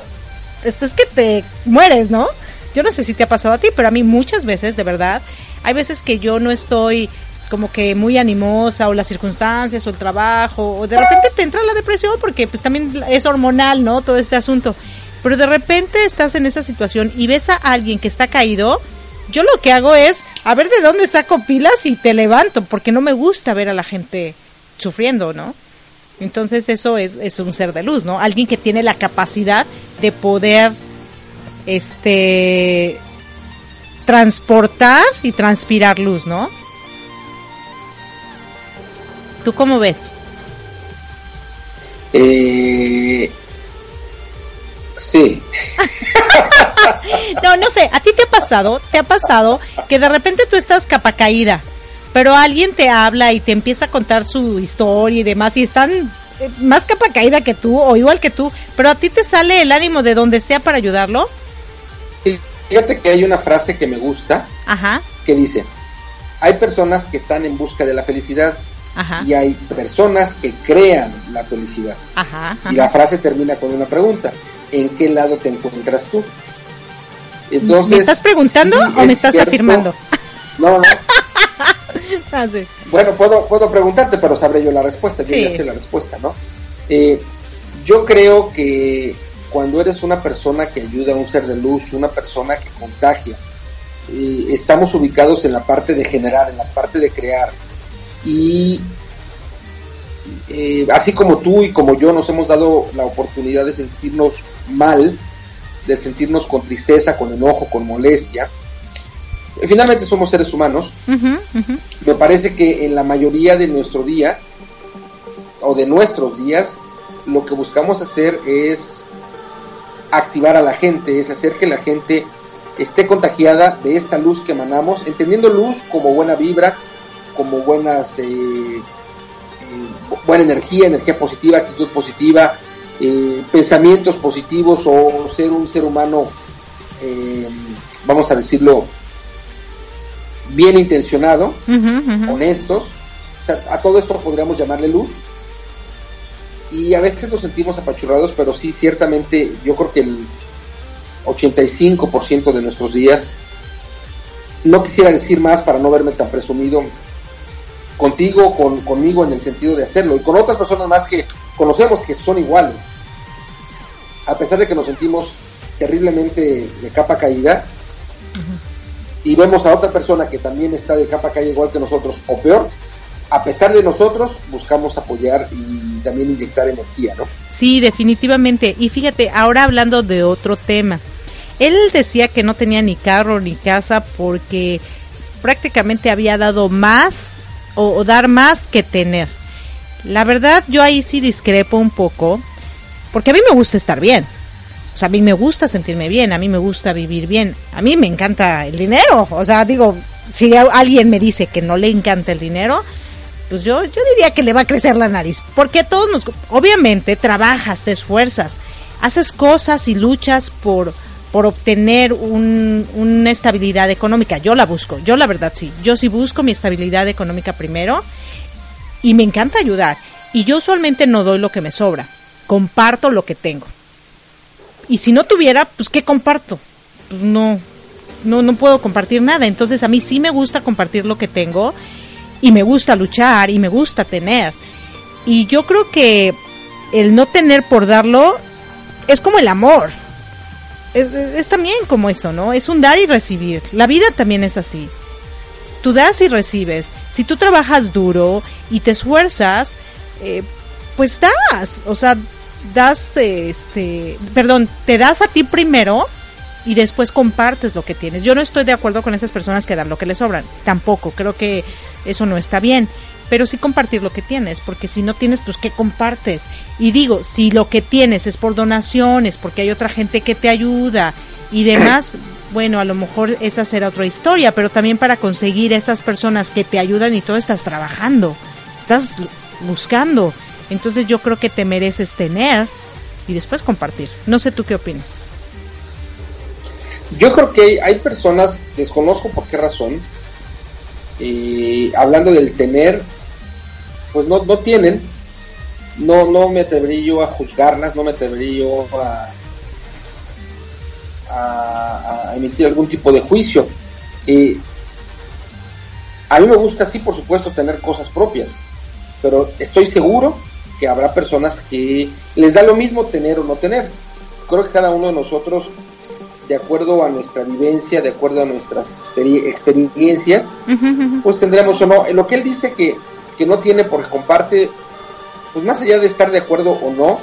Speaker 5: es que te mueres, ¿no? Yo no sé si te ha pasado a ti, pero a mí muchas veces, de verdad, hay veces que yo no estoy como que muy animosa o las circunstancias o el trabajo o de repente te entra la depresión porque pues también es hormonal, ¿no? Todo este asunto. Pero de repente estás en esa situación y ves a alguien que está caído, yo lo que hago es a ver de dónde saco pilas y te levanto porque no me gusta ver a la gente sufriendo, ¿no? Entonces eso es, es un ser de luz, ¿no? Alguien que tiene la capacidad de poder este transportar y transpirar luz, ¿no? ¿Tú cómo ves?
Speaker 6: Eh, sí. (laughs)
Speaker 5: no, no sé, ¿a ti te ha pasado? ¿Te ha pasado que de repente tú estás capa caída, pero alguien te habla y te empieza a contar su historia y demás y están eh, más capa caída que tú o igual que tú, pero a ti te sale el ánimo de donde sea para ayudarlo?
Speaker 6: Fíjate que hay una frase que me gusta
Speaker 5: Ajá,
Speaker 6: que dice, hay personas que están en busca de la felicidad
Speaker 5: ajá,
Speaker 6: y hay personas que crean la felicidad.
Speaker 5: ajá,
Speaker 6: Y la frase termina con una pregunta, ¿en qué lado te encuentras tú? Entonces,
Speaker 5: ¿Me estás preguntando
Speaker 6: sí
Speaker 5: o me
Speaker 6: es
Speaker 5: estás
Speaker 6: cierto.
Speaker 5: afirmando?
Speaker 6: No, no. (laughs) (laughs)
Speaker 5: Ah, sí.
Speaker 6: Bueno, puedo, puedo preguntarte, pero sabré yo la respuesta. Yo
Speaker 5: Sí.
Speaker 6: ya sé la respuesta, ¿no? Eh, yo creo que cuando eres una persona que ayuda a un ser de luz, una persona que contagia, eh, estamos ubicados en la parte de generar, en la parte de crear. Y eh, así como tú y como yo nos hemos dado la oportunidad de sentirnos mal, de sentirnos con tristeza, con enojo, con molestia, finalmente somos seres humanos. Me parece que en la mayoría de nuestro día o de nuestros días lo que buscamos hacer es activar a la gente, es hacer que la gente esté contagiada de esta luz que emanamos, entendiendo luz como buena vibra, como buenas eh, eh, buena energía, energía positiva, actitud positiva, eh, pensamientos positivos o ser un ser humano, eh, vamos a decirlo, bien intencionado, honestos. O sea, a todo esto podríamos llamarle luz. Y a veces nos sentimos apachurrados, pero sí, ciertamente, yo creo que el 85% de nuestros días, no quisiera decir más para no verme tan presumido contigo, con, conmigo en el sentido de hacerlo, y con otras personas más que conocemos que son iguales. A pesar de que nos sentimos terriblemente de capa caída, y vemos a otra persona que también está de capa caída igual que nosotros o peor, a pesar de nosotros buscamos apoyar y también inyectar energía, ¿no?
Speaker 5: Sí, definitivamente. Y fíjate, ahora hablando de otro tema. Él decía que no tenía ni carro ni casa porque prácticamente había dado más o, o dar más que tener. La verdad, yo ahí sí discrepo un poco porque a mí me gusta estar bien. A mí me gusta sentirme bien, a mí me gusta vivir bien, a mí me encanta el dinero. O sea, digo, si alguien me dice que no le encanta el dinero, pues yo, yo diría que le va a crecer la nariz. Porque a todos nos... Obviamente trabajas, te esfuerzas, haces cosas y luchas por, por obtener un- una estabilidad económica. Yo la busco, yo la verdad sí. Yo sí busco mi estabilidad económica primero y me encanta ayudar. Y yo usualmente no doy lo que me sobra, comparto lo que tengo. Y si no tuviera, pues ¿qué comparto? Pues no, no, no puedo compartir nada. Entonces a mí sí me gusta compartir lo que tengo y me gusta luchar y me gusta tener. Y yo creo que el no tener por darlo es como el amor. Es, es- es también como eso, ¿no? Es un dar y recibir. La vida también es así. Tú das y recibes. Si tú trabajas duro y te esfuerzas, eh, pues das. O sea, das, este, perdón, te das a ti primero y después compartes lo que tienes. Yo no estoy de acuerdo con esas personas que dan lo que les sobran. Tampoco. Creo que eso no está bien. Pero sí compartir lo que tienes, porque si no tienes, pues ¿qué compartes? Y digo, si lo que tienes es por donaciones, porque hay otra gente que te ayuda y demás, (clears throat) bueno, a lo mejor esa será otra historia, pero también para conseguir esas personas que te ayudan y todo estás trabajando, estás buscando. Entonces yo creo que te mereces tener y después compartir. No sé tú qué opinas.
Speaker 6: Yo creo que hay, personas, desconozco por qué razón, hablando del tener, pues no, no tienen, no, no me atrevería yo a juzgarlas, no me atrevería yo a, emitir algún tipo de juicio. A mí me gusta, sí, por supuesto, tener cosas propias, pero estoy seguro que habrá personas que les da lo mismo tener o no tener. Creo que cada uno de nosotros de acuerdo a nuestra vivencia, de acuerdo a nuestras experi- experiencias, pues tendremos o no. Lo que él dice que, que no tiene porque comparte, pues más allá de estar de acuerdo o no,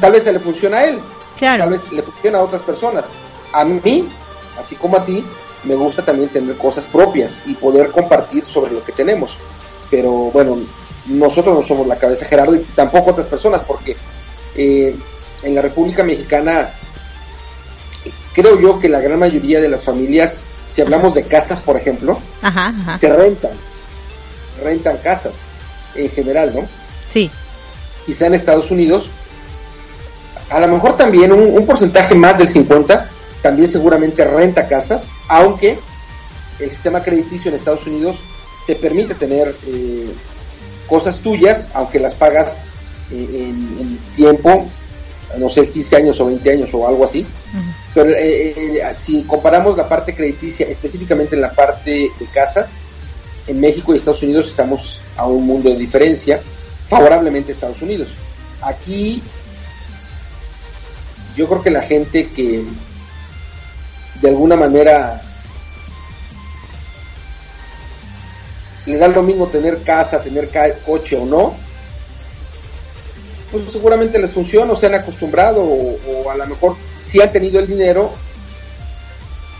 Speaker 6: tal vez se le funciona a él,
Speaker 5: Claro.
Speaker 6: tal vez le funciona a otras personas. A mí, así como a ti, me gusta también tener cosas propias y poder compartir sobre lo que tenemos. Pero bueno, nosotros no somos la cabeza Gerardo y tampoco otras personas, porque eh, en la República Mexicana creo yo que la gran mayoría de las familias, si hablamos de casas, por ejemplo,
Speaker 5: Ajá, ajá.
Speaker 6: se rentan, rentan casas en general, ¿no?
Speaker 5: Sí.
Speaker 6: Quizá en Estados Unidos, a lo mejor también un, un porcentaje más del 50, también seguramente renta casas, aunque el sistema crediticio en Estados Unidos te permite tener eh, cosas tuyas, aunque las pagas eh, en, en tiempo, no sé, 15 años o 20 años o algo así. Pero eh, eh, si comparamos la parte crediticia, específicamente en la parte de casas, en México y Estados Unidos estamos a un mundo de diferencia, favorablemente a Estados Unidos. Aquí yo creo que la gente que de alguna manera le da lo mismo tener casa, tener ca- coche o no, pues seguramente les funciona o se han acostumbrado o, o a lo mejor sí han tenido el dinero,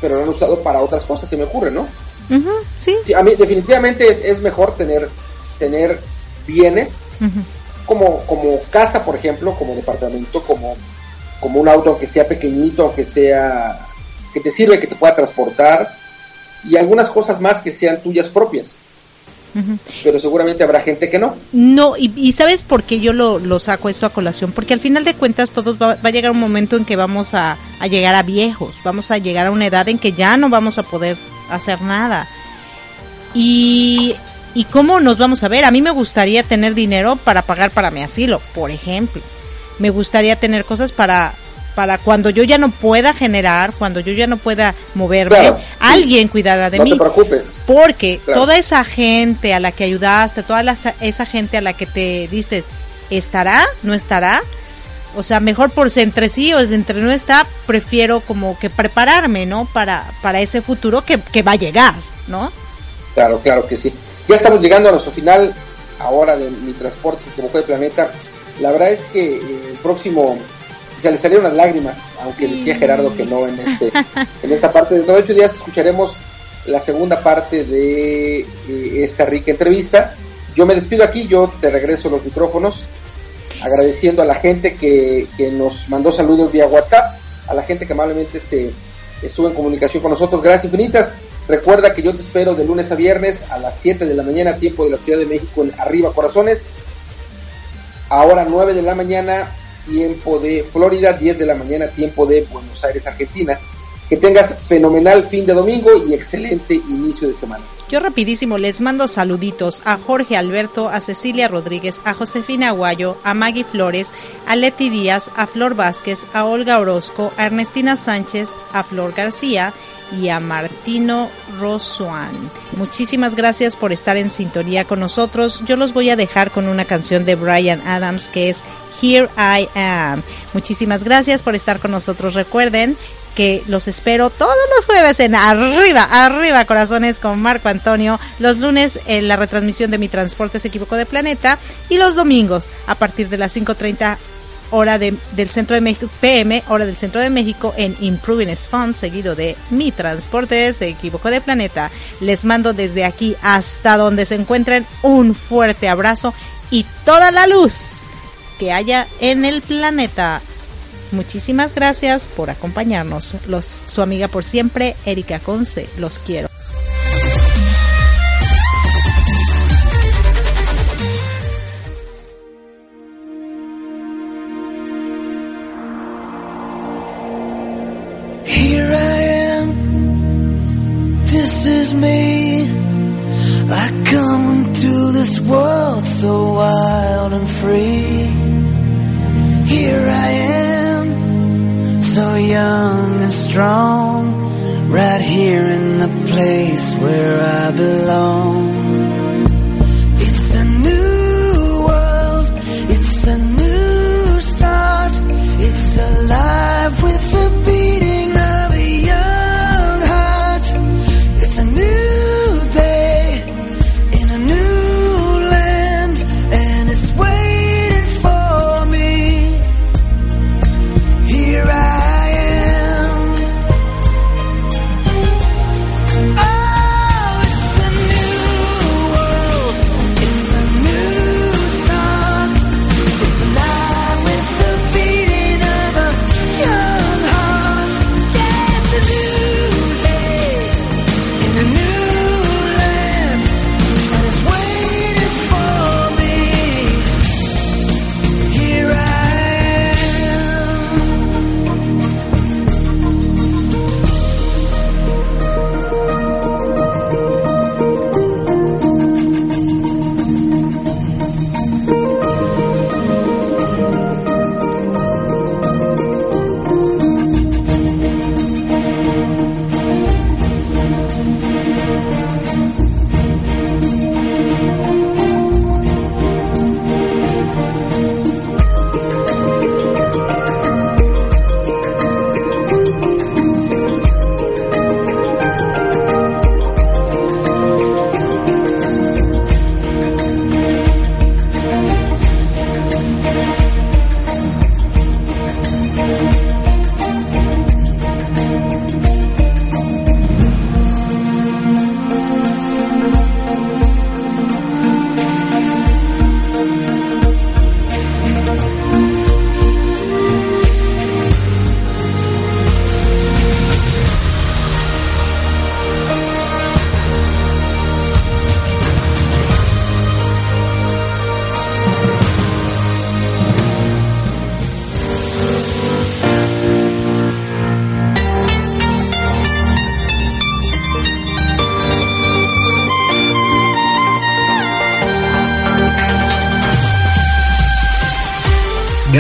Speaker 6: pero lo han usado para otras cosas, se me ocurre, ¿no?
Speaker 5: Sí.
Speaker 6: Sí, a mí definitivamente es, es mejor tener, tener bienes como, como casa, por ejemplo, como departamento, como, como un auto, aunque sea pequeñito, aunque sea que te sirve, que te pueda transportar, y algunas cosas más que sean tuyas propias. Pero seguramente habrá gente que no.
Speaker 5: No, y, y ¿sabes por qué yo lo, lo saco esto a colación? Porque al final de cuentas todos va, va a llegar un momento en que vamos a, a llegar a viejos, vamos a llegar a una edad en que ya no vamos a poder hacer nada. Y, ¿Y cómo nos vamos a ver? A mí me gustaría tener dinero para pagar para mi asilo, por ejemplo. Me gustaría tener cosas para para cuando yo ya no pueda generar, cuando yo ya no pueda moverme,
Speaker 6: Claro.
Speaker 5: Alguien cuidará de
Speaker 6: no
Speaker 5: mí.
Speaker 6: te preocupes.
Speaker 5: Porque
Speaker 6: Claro.
Speaker 5: toda esa gente a la que ayudaste, toda la- esa gente a la que te diste, ¿estará? ¿No estará? O sea, mejor por si entre sí o entre no está, prefiero como que prepararme, ¿no? Para, para ese futuro que, que va a llegar, ¿no?
Speaker 6: Claro, claro que sí. Ya estamos llegando a nuestro final ahora de mi transporte, se equivocó de planeta. La verdad es que eh, el próximo se le salieron las lágrimas, aunque decía Gerardo que no en este en esta parte. Dentro de ocho días escucharemos la segunda parte de eh, esta rica entrevista. Yo me despido aquí, yo te regreso los micrófonos, agradeciendo a la gente que, que nos mandó saludos vía WhatsApp, a la gente que amablemente se estuvo en comunicación con nosotros. Gracias infinitas. Recuerda que yo te espero de lunes a viernes a las 7 de la mañana, tiempo de la Ciudad de México, en Arriba Corazones. Ahora 9 de la mañana, tiempo de Florida, 10 de la mañana, tiempo de Buenos Aires, Argentina. Que tengas fenomenal fin de domingo y excelente inicio de semana.
Speaker 5: Yo rapidísimo les mando saluditos a Jorge Alberto, a Cecilia Rodríguez, a Josefina Aguayo, a Maggie Flores, a Leti Díaz, a Flor Vázquez, a Olga Orozco, a Ernestina Sánchez, a Flor García
Speaker 10: y a Martino Rosuan. Muchísimas gracias por estar en sintonía con nosotros. Yo los voy a dejar con una canción de Brian Adams que es Here I Am. Muchísimas gracias por estar con nosotros. Recuerden que los espero todos los jueves en Arriba, Arriba Corazones con Marco Antonio, los lunes en la retransmisión de Mi Transporte se equivocó de planeta y los domingos a partir de las 5.30 hora del centro de México, PM, hora del centro de México en Improving Fun, seguido de Mi Transporte se equivocó de planeta. Les mando desde aquí hasta donde se encuentren un fuerte abrazo y toda la luz que haya en el planeta. Muchísimas gracias por acompañarnos. Los, su amiga por siempre, Erika Conce. Los quiero.